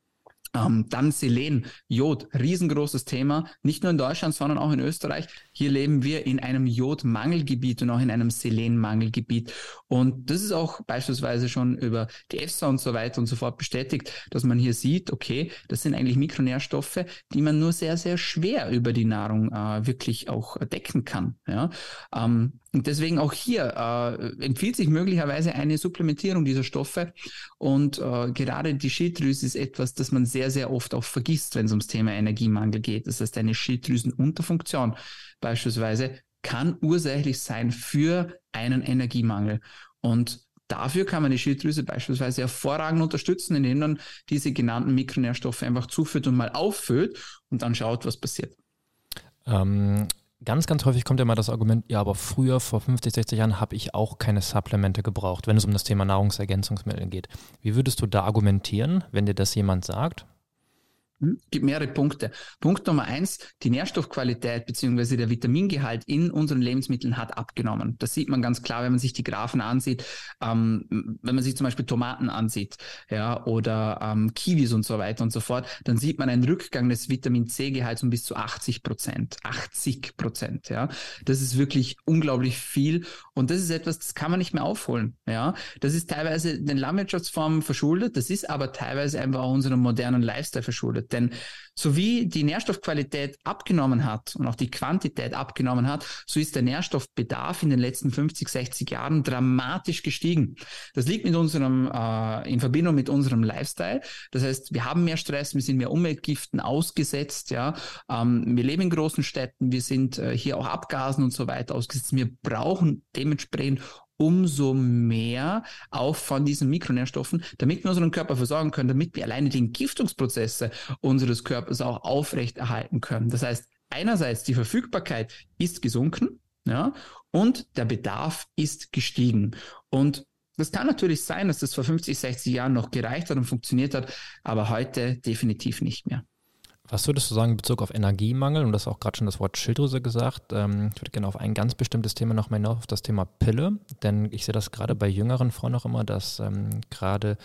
Ähm, dann Selen, Jod, riesengroßes Thema, nicht nur in Deutschland, sondern auch in Österreich. Hier leben wir in einem Jodmangelgebiet und auch in einem Selenmangelgebiet. Und das ist auch beispielsweise schon über die EFSA und so weiter und so fort bestätigt, dass man hier sieht, okay, das sind eigentlich Mikronährstoffe, die man nur sehr, sehr schwer über die Nahrung äh, wirklich auch decken kann. Ja? Ähm, und deswegen auch hier äh, empfiehlt sich möglicherweise eine Supplementierung dieser Stoffe. Und äh, gerade die Schilddrüse ist etwas, das man sehr, sehr oft auch vergisst, wenn es ums Thema Energiemangel geht. Das heißt, eine Schilddrüsenunterfunktion beispielsweise kann ursächlich sein für einen Energiemangel. Und Dafür kann man die Schilddrüse beispielsweise hervorragend unterstützen, indem man diese genannten Mikronährstoffe einfach zuführt und mal auffüllt und dann schaut, was passiert. Ähm, Ganz, ganz häufig kommt ja mal das Argument, ja, aber früher, vor 50, 60 Jahren, habe ich auch keine Supplemente gebraucht, wenn es um das Thema Nahrungsergänzungsmittel geht. Wie würdest du da argumentieren, wenn dir das jemand sagt? Gibt mehrere Punkte. Punkt Nummer eins, die Nährstoffqualität bzw. der Vitamingehalt in unseren Lebensmitteln hat abgenommen. Das sieht man ganz klar, wenn man sich die Graphen ansieht, ähm, wenn man sich zum Beispiel Tomaten ansieht, ja, oder ähm, Kiwis und so weiter und so fort, dann sieht man einen Rückgang des Vitamin C-Gehalts um bis zu 80 Prozent. 80 Prozent, ja. Das ist wirklich unglaublich viel und das ist etwas, das kann man nicht mehr aufholen, ja. Das ist teilweise den Landwirtschaftsformen verschuldet, das ist aber teilweise einfach auch unserem modernen Lifestyle verschuldet. Denn so wie die Nährstoffqualität abgenommen hat und auch die Quantität abgenommen hat, so ist der Nährstoffbedarf in den letzten 50, 60 Jahren dramatisch gestiegen. Das liegt mit unserem, äh, in Verbindung mit unserem Lifestyle. Das heißt, wir haben mehr Stress, wir sind mehr Umweltgiften ausgesetzt, ja. Ähm, wir leben in großen Städten, wir sind äh, hier auch Abgasen und so weiter ausgesetzt. Wir brauchen dementsprechend umso mehr auch von diesen Mikronährstoffen, damit wir unseren Körper versorgen können, damit wir alleine die Entgiftungsprozesse unseres Körpers auch aufrechterhalten können. Das heißt, einerseits die Verfügbarkeit ist gesunken, ja, und der Bedarf ist gestiegen. Und das kann natürlich sein, dass das vor 50, 60 Jahren noch gereicht hat und funktioniert hat, aber heute definitiv nicht mehr. Was würdest du sagen in Bezug auf Energiemangel? Und das auch gerade schon das Wort Schilddrüse gesagt. Ähm, ich würde gerne auf ein ganz bestimmtes Thema noch mal hinauf, auf das Thema Pille. Denn ich sehe das gerade bei jüngeren Frauen auch immer, dass ähm, gerade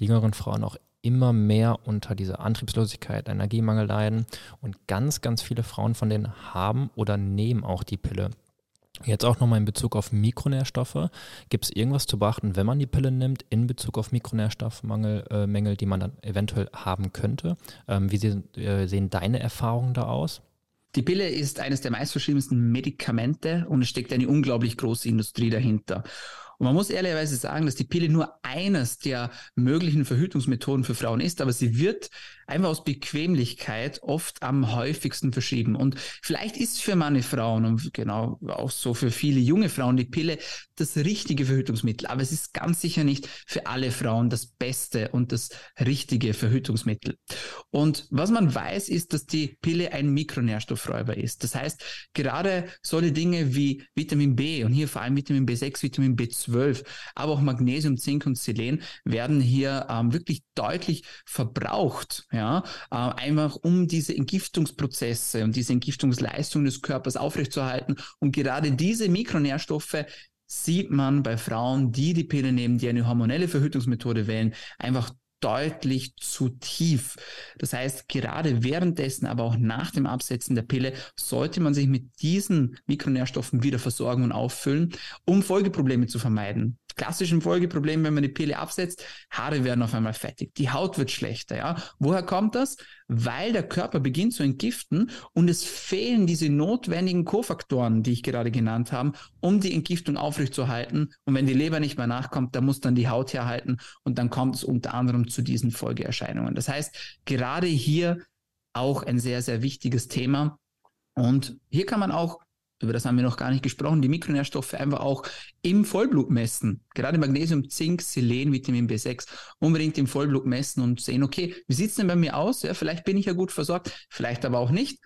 die jüngeren Frauen auch immer mehr unter dieser Antriebslosigkeit, Energiemangel leiden. Und ganz, ganz viele Frauen von denen haben oder nehmen auch die Pille. Jetzt auch nochmal in Bezug auf Mikronährstoffe. Gibt es irgendwas zu beachten, wenn man die Pille nimmt, in Bezug auf Mikronährstoffmangel, äh, Mängel, die man dann eventuell haben könnte? Ähm, wie sehen, äh, sehen deine Erfahrungen da aus? Die Pille ist eines der meistverschriebensten Medikamente und es steckt eine unglaublich große Industrie dahinter. Und man muss ehrlicherweise sagen, dass die Pille nur eines der möglichen Verhütungsmethoden für Frauen ist, aber sie wird einfach aus Bequemlichkeit oft am häufigsten verschrieben. Und vielleicht ist für manche Frauen und genau auch so für viele junge Frauen die Pille das richtige Verhütungsmittel. Aber es ist ganz sicher nicht für alle Frauen das beste und das richtige Verhütungsmittel. Und was man weiß, ist, dass die Pille ein Mikronährstoffräuber ist. Das heißt, gerade solche Dinge wie Vitamin B und hier vor allem Vitamin B6, Vitamin B12, aber auch Magnesium, Zink und Selen werden hier ähm, wirklich deutlich verbraucht Ja, äh, einfach um diese Entgiftungsprozesse und diese Entgiftungsleistung des Körpers aufrechtzuerhalten. Und gerade diese Mikronährstoffe sieht man bei Frauen, die die Pille nehmen, die eine hormonelle Verhütungsmethode wählen, einfach deutlich zu tief. Das heißt, gerade währenddessen, aber auch nach dem Absetzen der Pille, sollte man sich mit diesen Mikronährstoffen wieder versorgen und auffüllen, um Folgeprobleme zu vermeiden klassischen Folgeproblem, wenn man die Pille absetzt, Haare werden auf einmal fettig, die Haut wird schlechter. Ja? Woher kommt das? Weil der Körper beginnt zu entgiften und es fehlen diese notwendigen Kofaktoren, die ich gerade genannt habe, um die Entgiftung aufrechtzuerhalten. Und wenn die Leber nicht mehr nachkommt, dann muss dann die Haut herhalten und dann kommt es unter anderem zu diesen Folgeerscheinungen. Das heißt, gerade hier auch ein sehr, sehr wichtiges Thema. Und hier kann man auch über das haben wir noch gar nicht gesprochen, die Mikronährstoffe einfach auch im Vollblut messen. Gerade Magnesium, Zink, Selen, Vitamin B6 unbedingt im Vollblut messen und sehen, okay, wie sieht es denn bei mir aus? Ja, vielleicht bin ich ja gut versorgt, vielleicht aber auch nicht.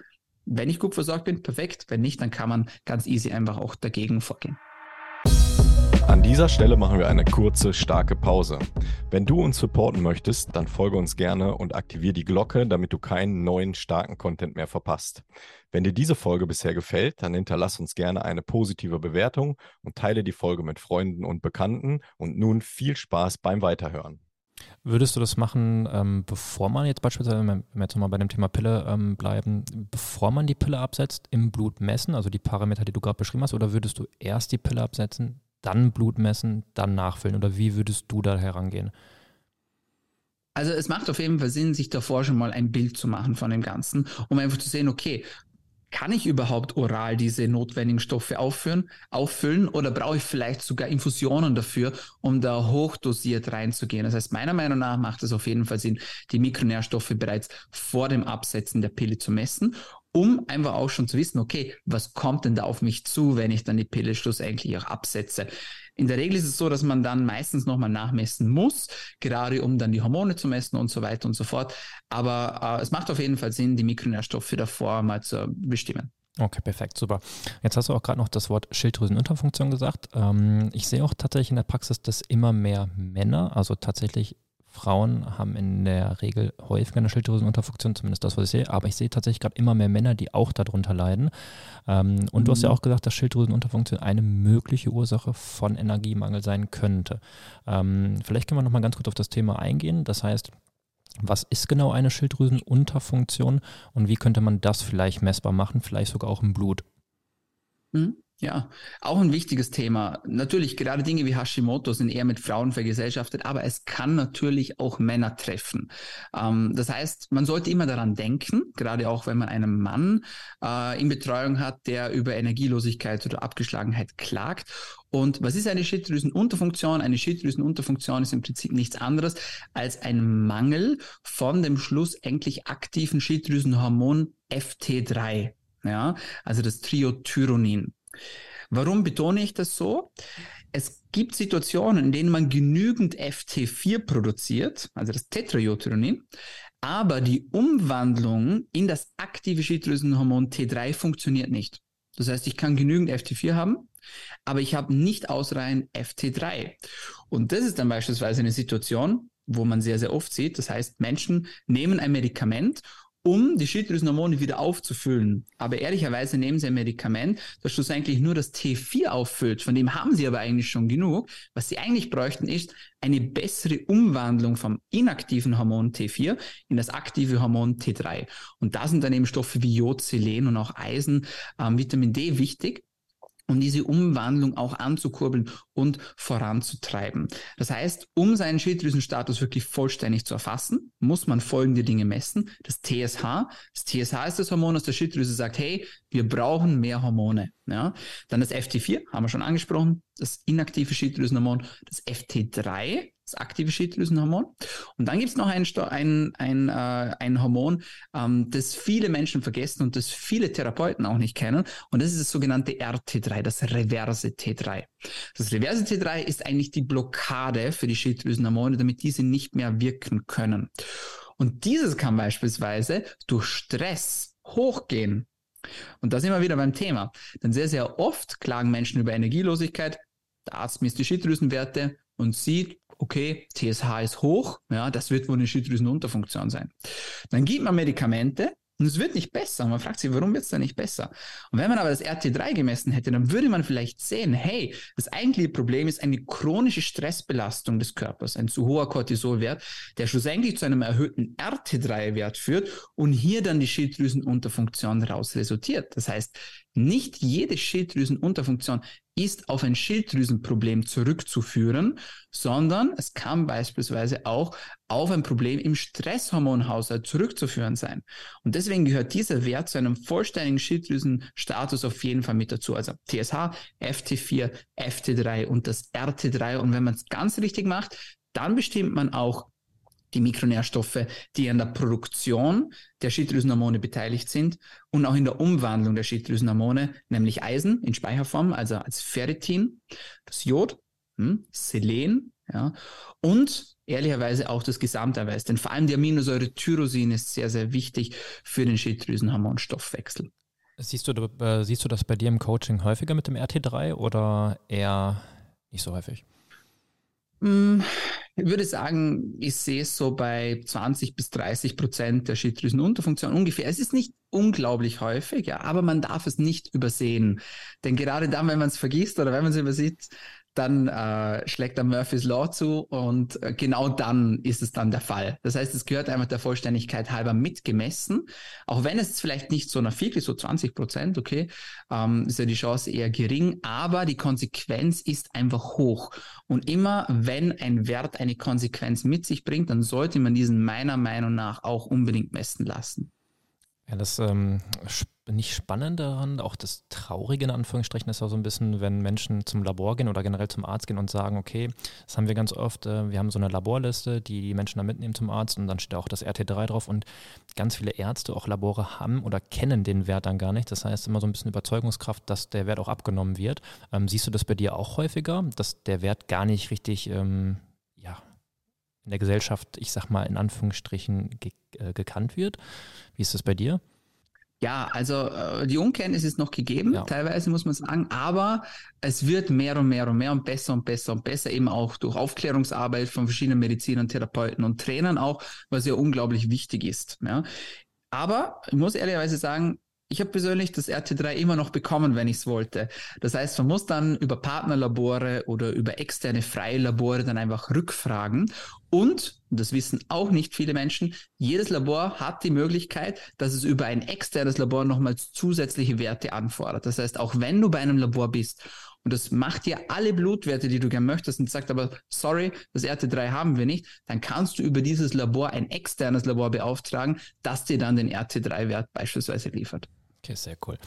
Wenn ich gut versorgt bin, perfekt. Wenn nicht, dann kann man ganz easy einfach auch dagegen vorgehen. An dieser Stelle machen wir eine kurze, starke Pause. Wenn du uns supporten möchtest, dann folge uns gerne und aktiviere die Glocke, damit du keinen neuen, starken Content mehr verpasst. Wenn dir diese Folge bisher gefällt, dann hinterlass uns gerne eine positive Bewertung und teile die Folge mit Freunden und Bekannten. Und nun viel Spaß beim Weiterhören. Würdest du das machen, ähm, bevor man jetzt beispielsweise, wenn wir jetzt nochmal bei dem Thema Pille ähm, bleiben, bevor man die Pille absetzt, im Blut messen, also die Parameter, die du gerade beschrieben hast, oder würdest du erst die Pille absetzen, dann Blut messen, dann nachfüllen? Oder wie würdest du da herangehen? Also es macht auf jeden Fall Sinn, sich davor schon mal ein Bild zu machen von dem Ganzen, um einfach zu sehen, okay, kann ich überhaupt oral diese notwendigen Stoffe auffüllen, auffüllen oder brauche ich vielleicht sogar Infusionen dafür, um da hochdosiert reinzugehen? Das heißt, meiner Meinung nach macht es auf jeden Fall Sinn, die Mikronährstoffe bereits vor dem Absetzen der Pille zu messen um einfach auch schon zu wissen, okay, was kommt denn da auf mich zu, wenn ich dann die Pille schlussendlich auch absetze. In der Regel ist es so, dass man dann meistens nochmal nachmessen muss, gerade um dann die Hormone zu messen und so weiter und so fort. Aber äh, es macht auf jeden Fall Sinn, die Mikronährstoffe davor mal zu bestimmen. Okay, perfekt, super. Jetzt hast du auch gerade noch das Wort Schilddrüsenunterfunktion gesagt. Ähm, ich sehe auch tatsächlich in der Praxis, dass immer mehr Männer, also tatsächlich Frauen haben in der Regel häufiger eine Schilddrüsenunterfunktion, zumindest das, was ich sehe. Aber ich sehe tatsächlich gerade immer mehr Männer, die auch darunter leiden. Ähm, und mhm. du hast ja mhm. auch gesagt, dass Schilddrüsenunterfunktion eine mögliche Ursache von Energiemangel sein könnte. Ähm, vielleicht können wir nochmal ganz kurz auf das Thema eingehen. Das heißt, was ist genau eine Schilddrüsenunterfunktion und wie könnte man das vielleicht messbar machen, vielleicht sogar auch im Blut? Mhm. Ja, auch ein wichtiges Thema. Natürlich, gerade Dinge wie Hashimoto sind eher mit Frauen vergesellschaftet, aber es kann natürlich auch Männer treffen. Ähm, das heißt, man sollte immer daran denken, gerade auch wenn man einen Mann äh, in Betreuung hat, der über Energielosigkeit oder Abgeschlagenheit klagt. Und was ist eine Schilddrüsenunterfunktion? Eine Schilddrüsenunterfunktion ist im Prinzip nichts anderes als ein Mangel von dem schlussendlich aktiven Schilddrüsenhormon FT3. Ja, also das Triothyronin. Warum betone ich das so? Es gibt Situationen, in denen man genügend FT4 produziert, also das Tetraiodthyronin, aber die Umwandlung in das aktive Schilddrüsenhormon T3 funktioniert nicht. Das heißt, ich kann genügend FT4 haben, aber ich habe nicht ausreichend FT3. Und das ist dann beispielsweise eine Situation, wo man sehr, sehr oft sieht. Das heißt, Menschen nehmen ein Medikament um die Schilddrüsenhormone wieder aufzufüllen. Aber ehrlicherweise nehmen sie ein Medikament, das schlussendlich nur das T4 auffüllt. Von dem haben sie aber eigentlich schon genug. Was sie eigentlich bräuchten, ist eine bessere Umwandlung vom inaktiven Hormon T4 in das aktive Hormon T3. Und da sind dann eben Stoffe wie Jod, Selen und auch Eisen, ähm, Vitamin D wichtig um diese Umwandlung auch anzukurbeln und voranzutreiben. Das heißt, um seinen Schilddrüsenstatus wirklich vollständig zu erfassen, muss man folgende Dinge messen. Das TSH. Das TSH ist das Hormon, das der Schilddrüse sagt, hey, wir brauchen mehr Hormone. Ja? Dann das FT4, haben wir schon angesprochen, das inaktive Schilddrüsenhormon, das FT3, das aktive Schilddrüsenhormon. Und dann gibt es noch ein, ein, ein, äh, ein Hormon, ähm, das viele Menschen vergessen und das viele Therapeuten auch nicht kennen. Und das ist das sogenannte RT3, das reverse T3. Das reverse T3 ist eigentlich die Blockade für die Schilddrüsenhormone, damit diese nicht mehr wirken können. Und dieses kann beispielsweise durch Stress hochgehen. Und da sind wir wieder beim Thema. Denn sehr, sehr oft klagen Menschen über Energielosigkeit. Der Arzt misst die Schilddrüsenwerte und sieht, okay, TSH ist hoch, ja, das wird wohl eine Schilddrüsenunterfunktion sein. Dann gibt man Medikamente, und es wird nicht besser. Und man fragt sich, warum wird es dann nicht besser? Und wenn man aber das RT3 gemessen hätte, dann würde man vielleicht sehen, hey, das eigentliche Problem ist eine chronische Stressbelastung des Körpers, ein zu hoher Cortisolwert, der schlussendlich zu einem erhöhten RT3-Wert führt und hier dann die Schilddrüsenunterfunktion raus resultiert. Das heißt, nicht jede Schilddrüsenunterfunktion ist auf ein Schilddrüsenproblem zurückzuführen, sondern es kann beispielsweise auch auf ein Problem im Stresshormonhaushalt zurückzuführen sein. Und deswegen gehört dieser Wert zu einem vollständigen Schilddrüsenstatus auf jeden Fall mit dazu. Also TSH, FT4, FT3 und das RT3. Und wenn man es ganz richtig macht, dann bestimmt man auch die Mikronährstoffe, die an der Produktion der Schilddrüsenhormone beteiligt sind und auch in der Umwandlung der Schilddrüsenhormone, nämlich Eisen in Speicherform, also als Ferritin, das Jod, hm, Selen, ja, und ehrlicherweise auch das Gesamterweis, denn vor allem die Aminosäure Tyrosin ist sehr, sehr wichtig für den Schilddrüsenhormonstoffwechsel. Siehst du, äh, siehst du das bei dir im Coaching häufiger mit dem RT3 oder eher nicht so häufig? Hm, ich würde sagen, ich sehe es so bei 20 bis 30 Prozent der Schilddrüsenunterfunktion ungefähr. Es ist nicht unglaublich häufig, ja, aber man darf es nicht übersehen. Denn gerade dann, wenn man es vergisst oder wenn man es übersieht, dann äh, schlägt er Murphy's Law zu und äh, genau dann ist es dann der Fall. Das heißt, es gehört einfach der Vollständigkeit halber mitgemessen, auch wenn es vielleicht nicht so nach viel ist, so 20 Prozent, okay, ähm, ist ja die Chance eher gering, aber die Konsequenz ist einfach hoch. Und immer wenn ein Wert eine Konsequenz mit sich bringt, dann sollte man diesen meiner Meinung nach auch unbedingt messen lassen. Ja, das ähm, nicht spannend daran, auch das Traurige in Anführungsstrichen ist auch so ein bisschen, wenn Menschen zum Labor gehen oder generell zum Arzt gehen und sagen, okay, das haben wir ganz oft, äh, wir haben so eine Laborliste, die die Menschen dann mitnehmen zum Arzt und dann steht auch das RT3 drauf und ganz viele Ärzte, auch Labore haben oder kennen den Wert dann gar nicht. Das heißt immer so ein bisschen Überzeugungskraft, dass der Wert auch abgenommen wird. Ähm, siehst du das bei dir auch häufiger, dass der Wert gar nicht richtig, ähm, ja, in der Gesellschaft, ich sag mal in Anführungsstrichen, ge äh, gekannt wird? Wie ist das bei dir? Ja, also äh, die Unkenntnis ist noch gegeben, ja. teilweise muss man sagen, aber es wird mehr und mehr und mehr und besser und besser und besser, eben auch durch Aufklärungsarbeit von verschiedenen Medizinern, Therapeuten und Trainern auch, was ja unglaublich wichtig ist. Ja. Aber ich muss ehrlicherweise sagen, ich habe persönlich das RT3 immer noch bekommen, wenn ich es wollte. Das heißt, man muss dann über Partnerlabore oder über externe freie Labore dann einfach rückfragen. Und, das wissen auch nicht viele Menschen, jedes Labor hat die Möglichkeit, dass es über ein externes Labor nochmals zusätzliche Werte anfordert. Das heißt, auch wenn du bei einem Labor bist und das macht dir alle Blutwerte, die du gern möchtest und sagt aber, sorry, das RT3 haben wir nicht, dann kannst du über dieses Labor ein externes Labor beauftragen, das dir dann den RT3-Wert beispielsweise liefert. Okay, sehr cool.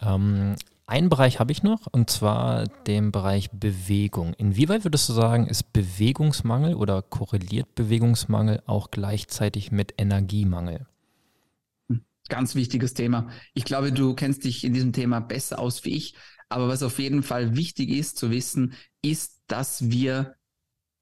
Ähm, einen Bereich habe ich noch, und zwar den Bereich Bewegung. Inwieweit würdest du sagen, ist Bewegungsmangel oder korreliert Bewegungsmangel auch gleichzeitig mit Energiemangel? Hm, ganz wichtiges Thema. Ich glaube, du kennst dich in diesem Thema besser aus wie ich. Aber was auf jeden Fall wichtig ist zu wissen, ist, dass wir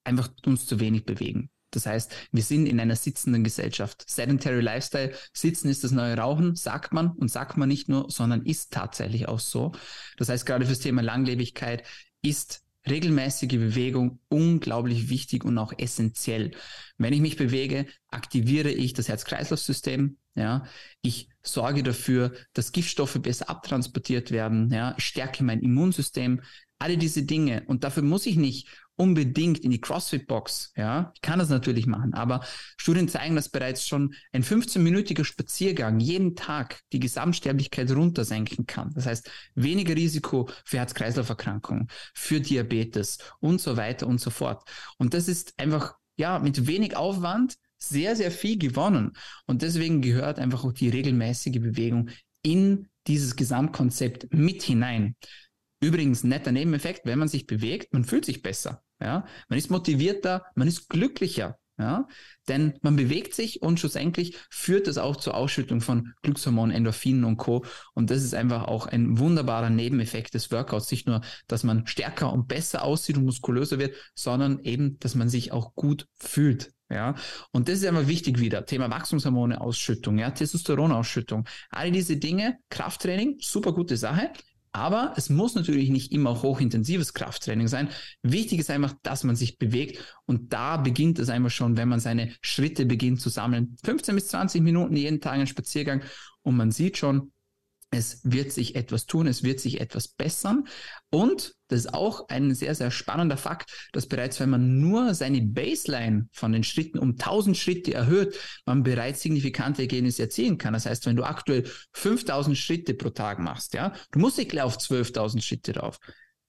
einfach uns zu wenig bewegen. Das heißt, wir sind in einer sitzenden Gesellschaft. Sedentary Lifestyle, Sitzen ist das neue Rauchen, sagt man und sagt man nicht nur, sondern ist tatsächlich auch so. Das heißt, gerade fürs Thema Langlebigkeit ist regelmäßige Bewegung unglaublich wichtig und auch essentiell. Wenn ich mich bewege, aktiviere ich das Herz-Kreislauf-System. Ja, ich sorge dafür, dass Giftstoffe besser abtransportiert werden. Ja, ich stärke mein Immunsystem. Alle diese Dinge. Und dafür muss ich nicht unbedingt in die CrossFit-Box. Ja, ich kann das natürlich machen, aber Studien zeigen, dass bereits schon ein 15-minütiger Spaziergang jeden Tag die Gesamtsterblichkeit runtersenken kann. Das heißt, weniger Risiko für Herz-Kreislauf-Erkrankungen, für Diabetes und so weiter und so fort. Und das ist einfach, ja, mit wenig Aufwand sehr, sehr viel gewonnen. Und deswegen gehört einfach auch die regelmäßige Bewegung in dieses Gesamtkonzept mit hinein. Übrigens, netter Nebeneffekt, wenn man sich bewegt, man fühlt sich besser. Ja, man ist motivierter, man ist glücklicher. Ja, denn man bewegt sich und schlussendlich führt das auch zur Ausschüttung von Glückshormonen, Endorphinen und Co. Und das ist einfach auch ein wunderbarer Nebeneffekt des Workouts. Nicht nur, dass man stärker und besser aussieht und muskulöser wird, sondern eben, dass man sich auch gut fühlt. Ja, und das ist einfach wichtig wieder. Thema Wachstumshormone, Ausschüttung, ja, Testosteronausschüttung. All diese Dinge, Krafttraining, super gute Sache Aber es muss natürlich nicht immer hochintensives Krafttraining sein. Wichtig ist einfach, dass man sich bewegt und da beginnt es einfach schon, wenn man seine Schritte beginnt zu sammeln. 15 bis 20 Minuten jeden Tag ein Spaziergang und man sieht schon, es wird sich etwas tun, es wird sich etwas bessern. Und das ist auch ein sehr, sehr spannender Fakt, dass bereits wenn man nur seine Baseline von den Schritten um 1000 Schritte erhöht, man bereits signifikante Ergebnisse erzielen kann. Das heißt, wenn du aktuell 5000 Schritte pro Tag machst, ja, du musst nicht gleich auf 12.000 Schritte drauf.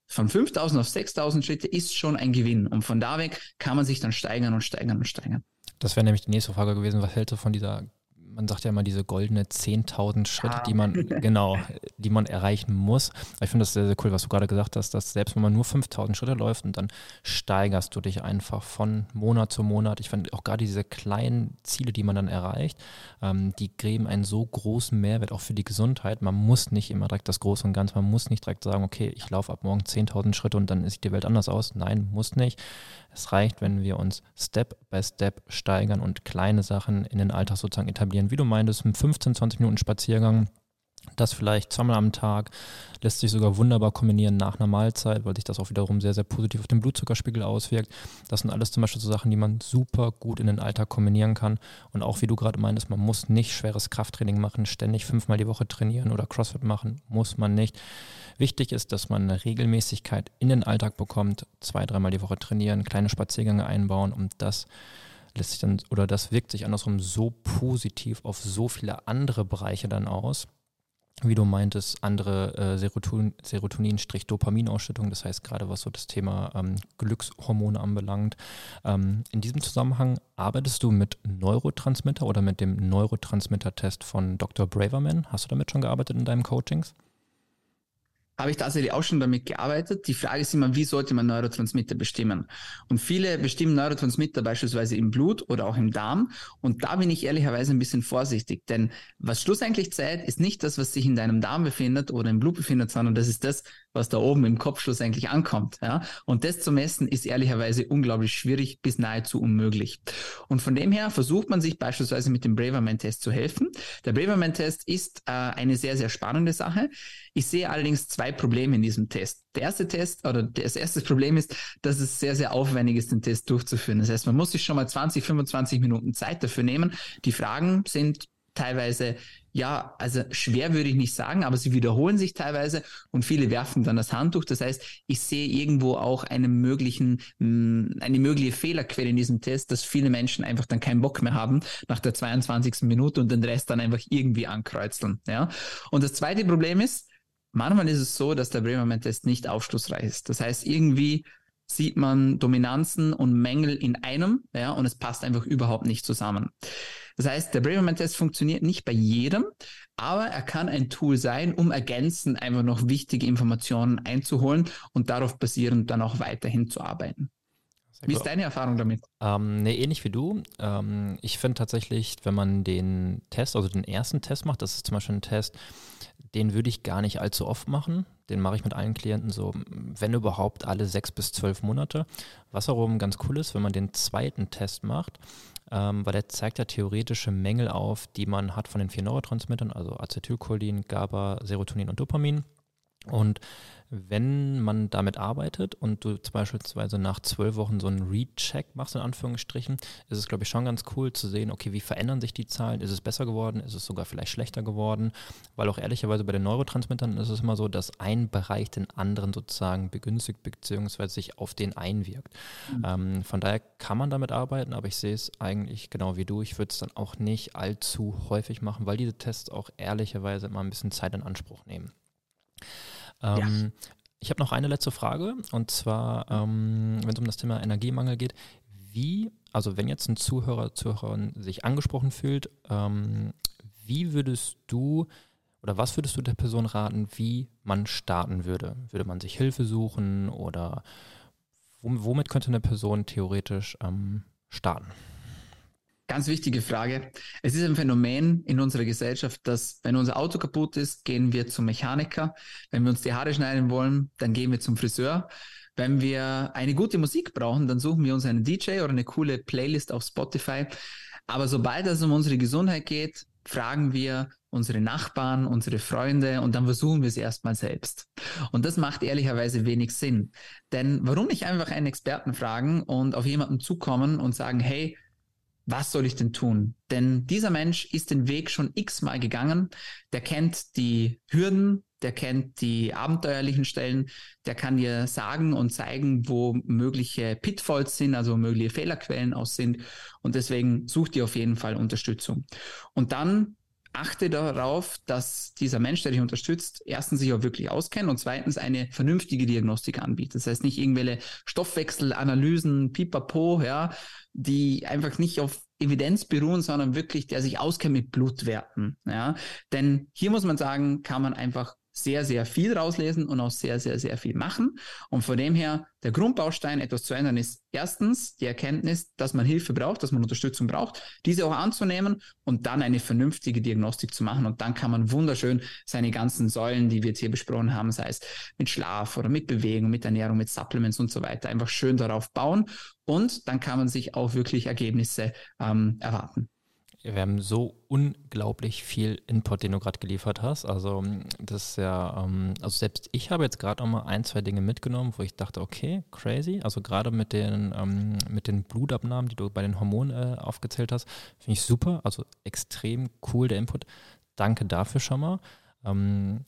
Von 5000 auf 6000 Schritte ist schon ein Gewinn. Und von da weg kann man sich dann steigern und steigern und steigern. Das wäre nämlich die nächste Frage gewesen. Was hältst du von dieser man sagt ja immer diese goldene 10.000 Schritte, ah. die man, genau, die man erreichen muss. Ich finde das sehr, sehr cool, was du gerade gesagt hast, dass selbst wenn man nur 5.000 Schritte läuft und dann steigerst du dich einfach von Monat zu Monat. Ich finde auch gerade diese kleinen Ziele, die man dann erreicht, ähm, die geben einen so großen Mehrwert auch für die Gesundheit. Man muss nicht immer direkt das Große und Ganze, man muss nicht direkt sagen, okay, ich laufe ab morgen 10.000 Schritte und dann sieht die Welt anders aus. Nein, muss nicht. Es reicht, wenn wir uns Step by Step steigern und kleine Sachen in den Alltag sozusagen etablieren. Wie du meintest, mit 15, 20 Minuten Spaziergang, das vielleicht zweimal am Tag, lässt sich sogar wunderbar kombinieren nach einer Mahlzeit, weil sich das auch wiederum sehr, sehr positiv auf den Blutzuckerspiegel auswirkt. Das sind alles zum Beispiel so Sachen, die man super gut in den Alltag kombinieren kann. Und auch wie du gerade meintest, man muss nicht schweres Krafttraining machen, ständig fünfmal die Woche trainieren oder CrossFit machen, muss man nicht. Wichtig ist, dass man eine Regelmäßigkeit in den Alltag bekommt, zwei, dreimal die Woche trainieren, kleine Spaziergänge einbauen und das lässt sich dann oder das wirkt sich andersrum so positiv auf so viele andere Bereiche dann aus. Wie du meintest, andere äh, Serotonin, Serotonin-Dopaminausschüttung, das heißt gerade was so das Thema ähm, Glückshormone anbelangt. Ähm, in diesem Zusammenhang arbeitest du mit Neurotransmitter oder mit dem Neurotransmitter-Test von Dr. Braverman? Hast du damit schon gearbeitet in deinen Coachings? Habe ich tatsächlich auch schon damit gearbeitet. Die Frage ist immer, wie sollte man Neurotransmitter bestimmen? Und viele bestimmen Neurotransmitter beispielsweise im Blut oder auch im Darm. Und da bin ich ehrlicherweise ein bisschen vorsichtig, denn was schlussendlich zählt, ist nicht das, was sich in deinem Darm befindet oder im Blut befindet, sondern das ist das, was da oben im Kopf schlussendlich ankommt. Ja? Und das zu messen ist ehrlicherweise unglaublich schwierig bis nahezu unmöglich. Und von dem her versucht man sich beispielsweise mit dem Braverman-Test zu helfen. Der Braverman-Test ist äh, eine sehr, sehr spannende Sache. Ich sehe allerdings zwei Probleme in diesem Test. Der erste Test oder das erste Problem ist, dass es sehr, sehr aufwendig ist, den Test durchzuführen. Das heißt, man muss sich schon mal 20, 25 Minuten Zeit dafür nehmen. Die Fragen sind teilweise, ja, also schwer würde ich nicht sagen, aber sie wiederholen sich teilweise und viele werfen dann das Handtuch. Das heißt, ich sehe irgendwo auch einen möglichen, mm, eine mögliche Fehlerquelle in diesem Test, dass viele Menschen einfach dann keinen Bock mehr haben nach der 22. Minute und den Rest dann einfach irgendwie ankreuzeln. Ja. Und das zweite Problem ist, Manchmal ist es so, dass der Braverman-Test nicht aufschlussreich ist. Das heißt, irgendwie sieht man Dominanzen und Mängel in einem, ja, und es passt einfach überhaupt nicht zusammen. Das heißt, der Braverman-Test funktioniert nicht bei jedem, aber er kann ein Tool sein, um ergänzend einfach noch wichtige Informationen einzuholen und darauf basierend dann auch weiterhin zu arbeiten. Wie ist deine Erfahrung damit? Ähm, nee, ähnlich wie du. Ähm, ich finde tatsächlich, wenn man den Test, also den ersten Test macht, das ist zum Beispiel ein Test, den würde ich gar nicht allzu oft machen. Den mache ich mit allen Klienten so, wenn überhaupt, alle sechs bis zwölf Monate. Was auch ganz cool ist, wenn man den zweiten Test macht, ähm, weil der zeigt ja theoretische Mängel auf, die man hat von den vier Neurotransmittern, also Acetylcholin, GABA, Serotonin und Dopamin. Und wenn man damit arbeitet und du zum beispielsweise nach zwölf Wochen so einen Recheck machst, in Anführungsstrichen, ist es, glaube ich, schon ganz cool zu sehen, okay, wie verändern sich die Zahlen? Ist es besser geworden? Ist es sogar vielleicht schlechter geworden? Weil auch ehrlicherweise bei den Neurotransmittern ist es immer so, dass ein Bereich den anderen sozusagen begünstigt bzw. sich auf den einwirkt. Mhm. Ähm, von daher kann man damit arbeiten, aber ich sehe es eigentlich genau wie du. Ich würde es dann auch nicht allzu häufig machen, weil diese Tests auch ehrlicherweise immer ein bisschen Zeit in Anspruch nehmen. Ähm, ja. Ich habe noch eine letzte Frage und zwar, ähm, wenn es um das Thema Energiemangel geht, wie, also wenn jetzt ein Zuhörer, Zuhörerin sich angesprochen fühlt, ähm, wie würdest du oder was würdest du der Person raten, wie man starten würde? Würde man sich Hilfe suchen oder womit könnte eine Person theoretisch ähm, starten? Ganz wichtige Frage. Es ist ein Phänomen in unserer Gesellschaft, dass wenn unser Auto kaputt ist, gehen wir zum Mechaniker. Wenn wir uns die Haare schneiden wollen, dann gehen wir zum Friseur. Wenn wir eine gute Musik brauchen, dann suchen wir uns einen DJ oder eine coole Playlist auf Spotify. Aber sobald es um unsere Gesundheit geht, fragen wir, unsere Nachbarn, unsere Freunde und dann versuchen wir es erstmal selbst. Und das macht ehrlicherweise wenig Sinn. Denn warum nicht einfach einen Experten fragen und auf jemanden zukommen und sagen, hey, was soll ich denn tun? Denn dieser Mensch ist den Weg schon x-mal gegangen. Der kennt die Hürden, der kennt die abenteuerlichen Stellen, der kann dir sagen und zeigen, wo mögliche Pitfalls sind, also mögliche Fehlerquellen aus sind. Und deswegen sucht dir auf jeden Fall Unterstützung. Und dann achte darauf, dass dieser Mensch, der dich unterstützt, erstens sich auch wirklich auskennt und zweitens eine vernünftige Diagnostik anbietet. Das heißt nicht irgendwelche Stoffwechselanalysen, pipapo, ja, die einfach nicht auf Evidenz beruhen, sondern wirklich, der sich auskennt mit Blutwerten, ja. Denn hier muss man sagen, kann man einfach sehr, sehr viel rauslesen und auch sehr, sehr, sehr viel machen. Und von dem her, der Grundbaustein, etwas zu ändern, ist erstens die Erkenntnis, dass man Hilfe braucht, dass man Unterstützung braucht, diese auch anzunehmen und dann eine vernünftige Diagnostik zu machen. Und dann kann man wunderschön seine ganzen Säulen, die wir jetzt hier besprochen haben, sei es mit Schlaf oder mit Bewegung, mit Ernährung, mit Supplements und so weiter, einfach schön darauf bauen. Und dann kann man sich auch wirklich Ergebnisse ähm, erwarten. Wir haben so unglaublich viel Input, den du gerade geliefert hast. Also das ist ja, ähm, also selbst ich habe jetzt gerade auch mal ein, zwei Dinge mitgenommen, wo ich dachte, okay, crazy. Also gerade mit den, ähm, mit den Blutabnahmen, die du bei den Hormonen äh, aufgezählt hast, finde ich super. Also extrem cool der Input. Danke dafür schon mal. Ähm,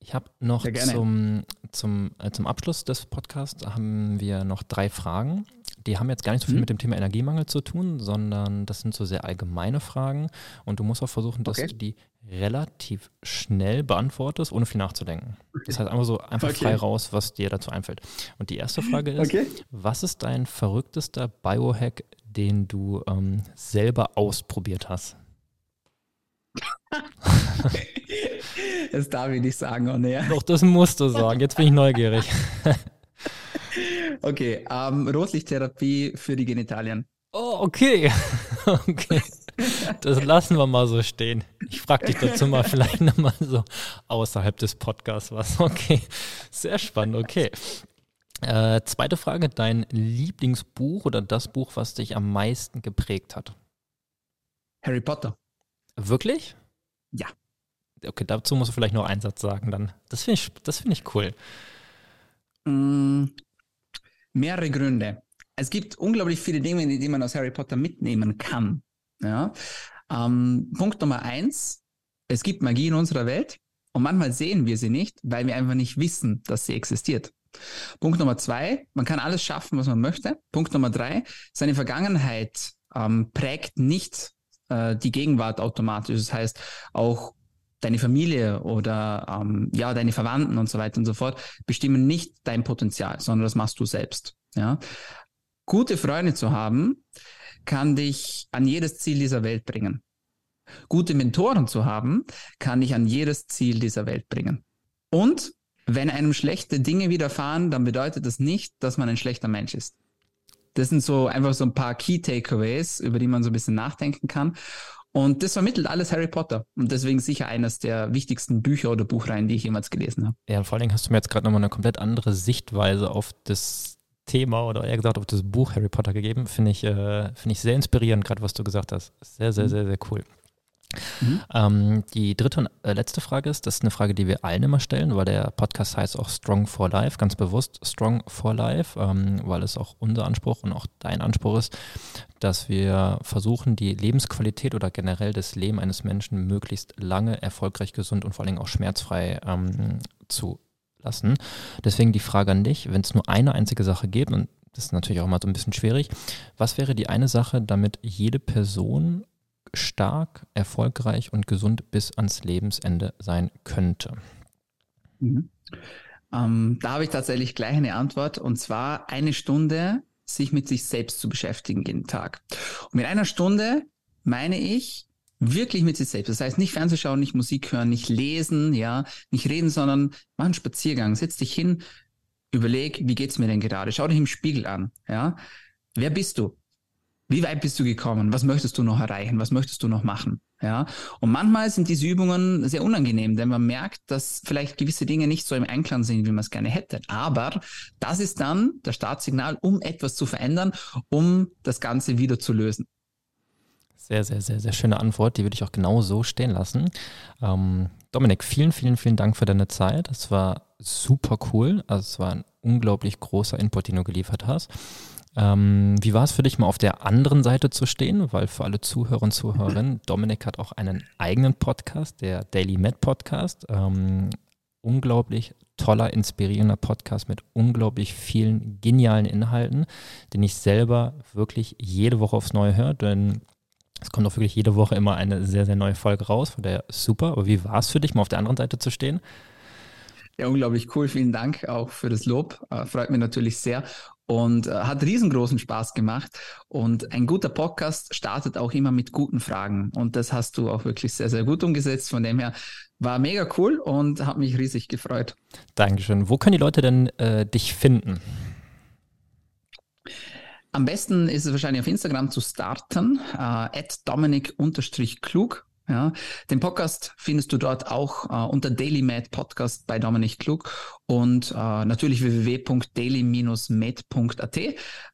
ich habe noch zum, zum, äh, zum Abschluss des Podcasts haben wir noch drei Fragen. Die haben jetzt gar nicht so viel mhm. mit dem Thema Energiemangel zu tun, sondern das sind so sehr allgemeine Fragen. Und du musst auch versuchen, dass okay. du die relativ schnell beantwortest, ohne viel nachzudenken. Okay. Das heißt einfach so einfach okay. frei raus, was dir dazu einfällt. Und die erste Frage ist, was ist dein verrücktester Biohack, den du ähm, selber ausprobiert hast? das darf ich nicht sagen, oh nee. Doch, das musst du sagen. Jetzt bin ich neugierig. okay, ähm, Rotlichttherapie für die Genitalien. Oh, okay. okay. Das lassen wir mal so stehen. Ich frage dich dazu mal vielleicht nochmal so außerhalb des Podcasts was. Okay, sehr spannend, okay. Äh, zweite Frage, dein Lieblingsbuch oder das Buch, was dich am meisten geprägt hat? Harry Potter. Wirklich? Ja. Okay, dazu musst du vielleicht noch einen Satz sagen dann. Das finde ich, find ich cool. Mm, mehrere Gründe. Es gibt unglaublich viele Dinge, die man aus Harry Potter mitnehmen kann. Ja? Ähm, Punkt Nummer eins, es gibt Magie in unserer Welt und manchmal sehen wir sie nicht, weil wir einfach nicht wissen, dass sie existiert. Punkt Nummer zwei, man kann alles schaffen, was man möchte. Punkt Nummer drei, seine Vergangenheit ähm, prägt nicht äh, die Gegenwart automatisch. Das heißt, auch deine Familie oder ähm, ja, deine Verwandten und so weiter und so fort bestimmen nicht dein Potenzial, sondern das machst du selbst. Ja? Gute Freunde zu haben, kann dich an jedes Ziel dieser Welt bringen. Gute Mentoren zu haben, kann dich an jedes Ziel dieser Welt bringen. Und wenn einem schlechte Dinge widerfahren, dann bedeutet das nicht, dass man ein schlechter Mensch ist. Das sind so einfach so ein paar Key Takeaways, über die man so ein bisschen nachdenken kann. Und das vermittelt alles Harry Potter. Und deswegen sicher eines der wichtigsten Bücher oder Buchreihen, die ich jemals gelesen habe. Ja, vor allen Dingen hast du mir jetzt gerade nochmal eine komplett andere Sichtweise auf das Thema oder eher gesagt auf das Buch Harry Potter gegeben. Finde ich, äh, find ich sehr inspirierend, gerade was du gesagt hast. Sehr, sehr, mhm. sehr, sehr cool. Mhm. Ähm, die dritte und äh, letzte Frage ist, das ist eine Frage, die wir allen immer stellen, weil der Podcast heißt auch Strong for Life, ganz bewusst Strong for Life, ähm, weil es auch unser Anspruch und auch dein Anspruch ist, dass wir versuchen, die Lebensqualität oder generell das Leben eines Menschen möglichst lange, erfolgreich, gesund und vor allem auch schmerzfrei ähm, zu lassen. Deswegen die Frage an dich, wenn es nur eine einzige Sache gibt, und das ist natürlich auch mal so ein bisschen schwierig, was wäre die eine Sache, damit jede Person stark, erfolgreich und gesund bis ans Lebensende sein könnte? Mhm. Ähm, da habe ich tatsächlich gleich eine Antwort und zwar eine Stunde sich mit sich selbst zu beschäftigen jeden Tag. Und mit einer Stunde meine ich wirklich mit sich selbst. Das heißt nicht Fernsehschauen, nicht Musik hören, nicht lesen, ja, nicht reden, sondern mach einen Spaziergang, setz dich hin, überleg, wie geht's mir denn gerade? Schau dich im Spiegel an, ja. Wer bist du? Wie weit bist du gekommen? Was möchtest du noch erreichen? Was möchtest du noch machen? Ja. Und manchmal sind diese Übungen sehr unangenehm, denn man merkt, dass vielleicht gewisse Dinge nicht so im Einklang sind, wie man es gerne hätte. Aber das ist dann das Startsignal, um etwas zu verändern, um das Ganze wieder zu lösen. Sehr, sehr, sehr, sehr schöne Antwort. Die würde ich auch genau so stehen lassen. Ähm, Dominik, vielen, vielen, vielen Dank für deine Zeit. Es war super cool. Also es war ein unglaublich großer Input, den du geliefert hast. Ähm, wie war es für dich, mal auf der anderen Seite zu stehen? Weil für alle Zuhörer und Zuhörerinnen, Dominik hat auch einen eigenen Podcast, der Daily Med Podcast. Ähm, unglaublich toller, inspirierender Podcast mit unglaublich vielen genialen Inhalten, den ich selber wirklich jede Woche aufs Neue höre, denn es kommt auch wirklich jede Woche immer eine sehr, sehr neue Folge raus, von daher super. Aber wie war es für dich, mal auf der anderen Seite zu stehen? Ja, unglaublich cool. Vielen Dank auch für das Lob. Äh, freut mich natürlich sehr und äh, hat riesengroßen Spaß gemacht. Und ein guter Podcast startet auch immer mit guten Fragen. Und das hast du auch wirklich sehr, sehr gut umgesetzt. Von dem her war mega cool und hat mich riesig gefreut. Dankeschön. Wo können die Leute denn äh, dich finden? Am besten ist es wahrscheinlich auf Instagram zu starten, äh, Dominik-klug. Ja, den Podcast findest du dort auch äh, unter Daily Med Podcast bei Dominik Klug und äh, natürlich www.daily-med.at.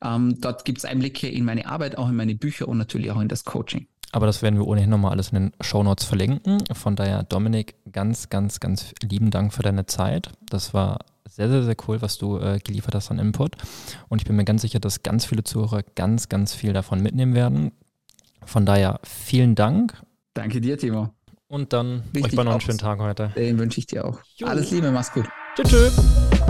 Ähm, dort gibt es Einblicke in meine Arbeit, auch in meine Bücher und natürlich auch in das Coaching. Aber das werden wir ohnehin nochmal alles in den Show Notes verlinken. Von daher, Dominik, ganz, ganz, ganz lieben Dank für deine Zeit. Das war sehr, sehr, sehr cool, was du äh, geliefert hast an Input. Und ich bin mir ganz sicher, dass ganz viele Zuhörer ganz, ganz viel davon mitnehmen werden. Von daher vielen Dank. Danke dir, Timo. Und dann Richtig euch noch einen schönen Tag heute. Den wünsche ich dir auch. Jo. Alles Liebe, mach's gut. Tschüss. tschüss.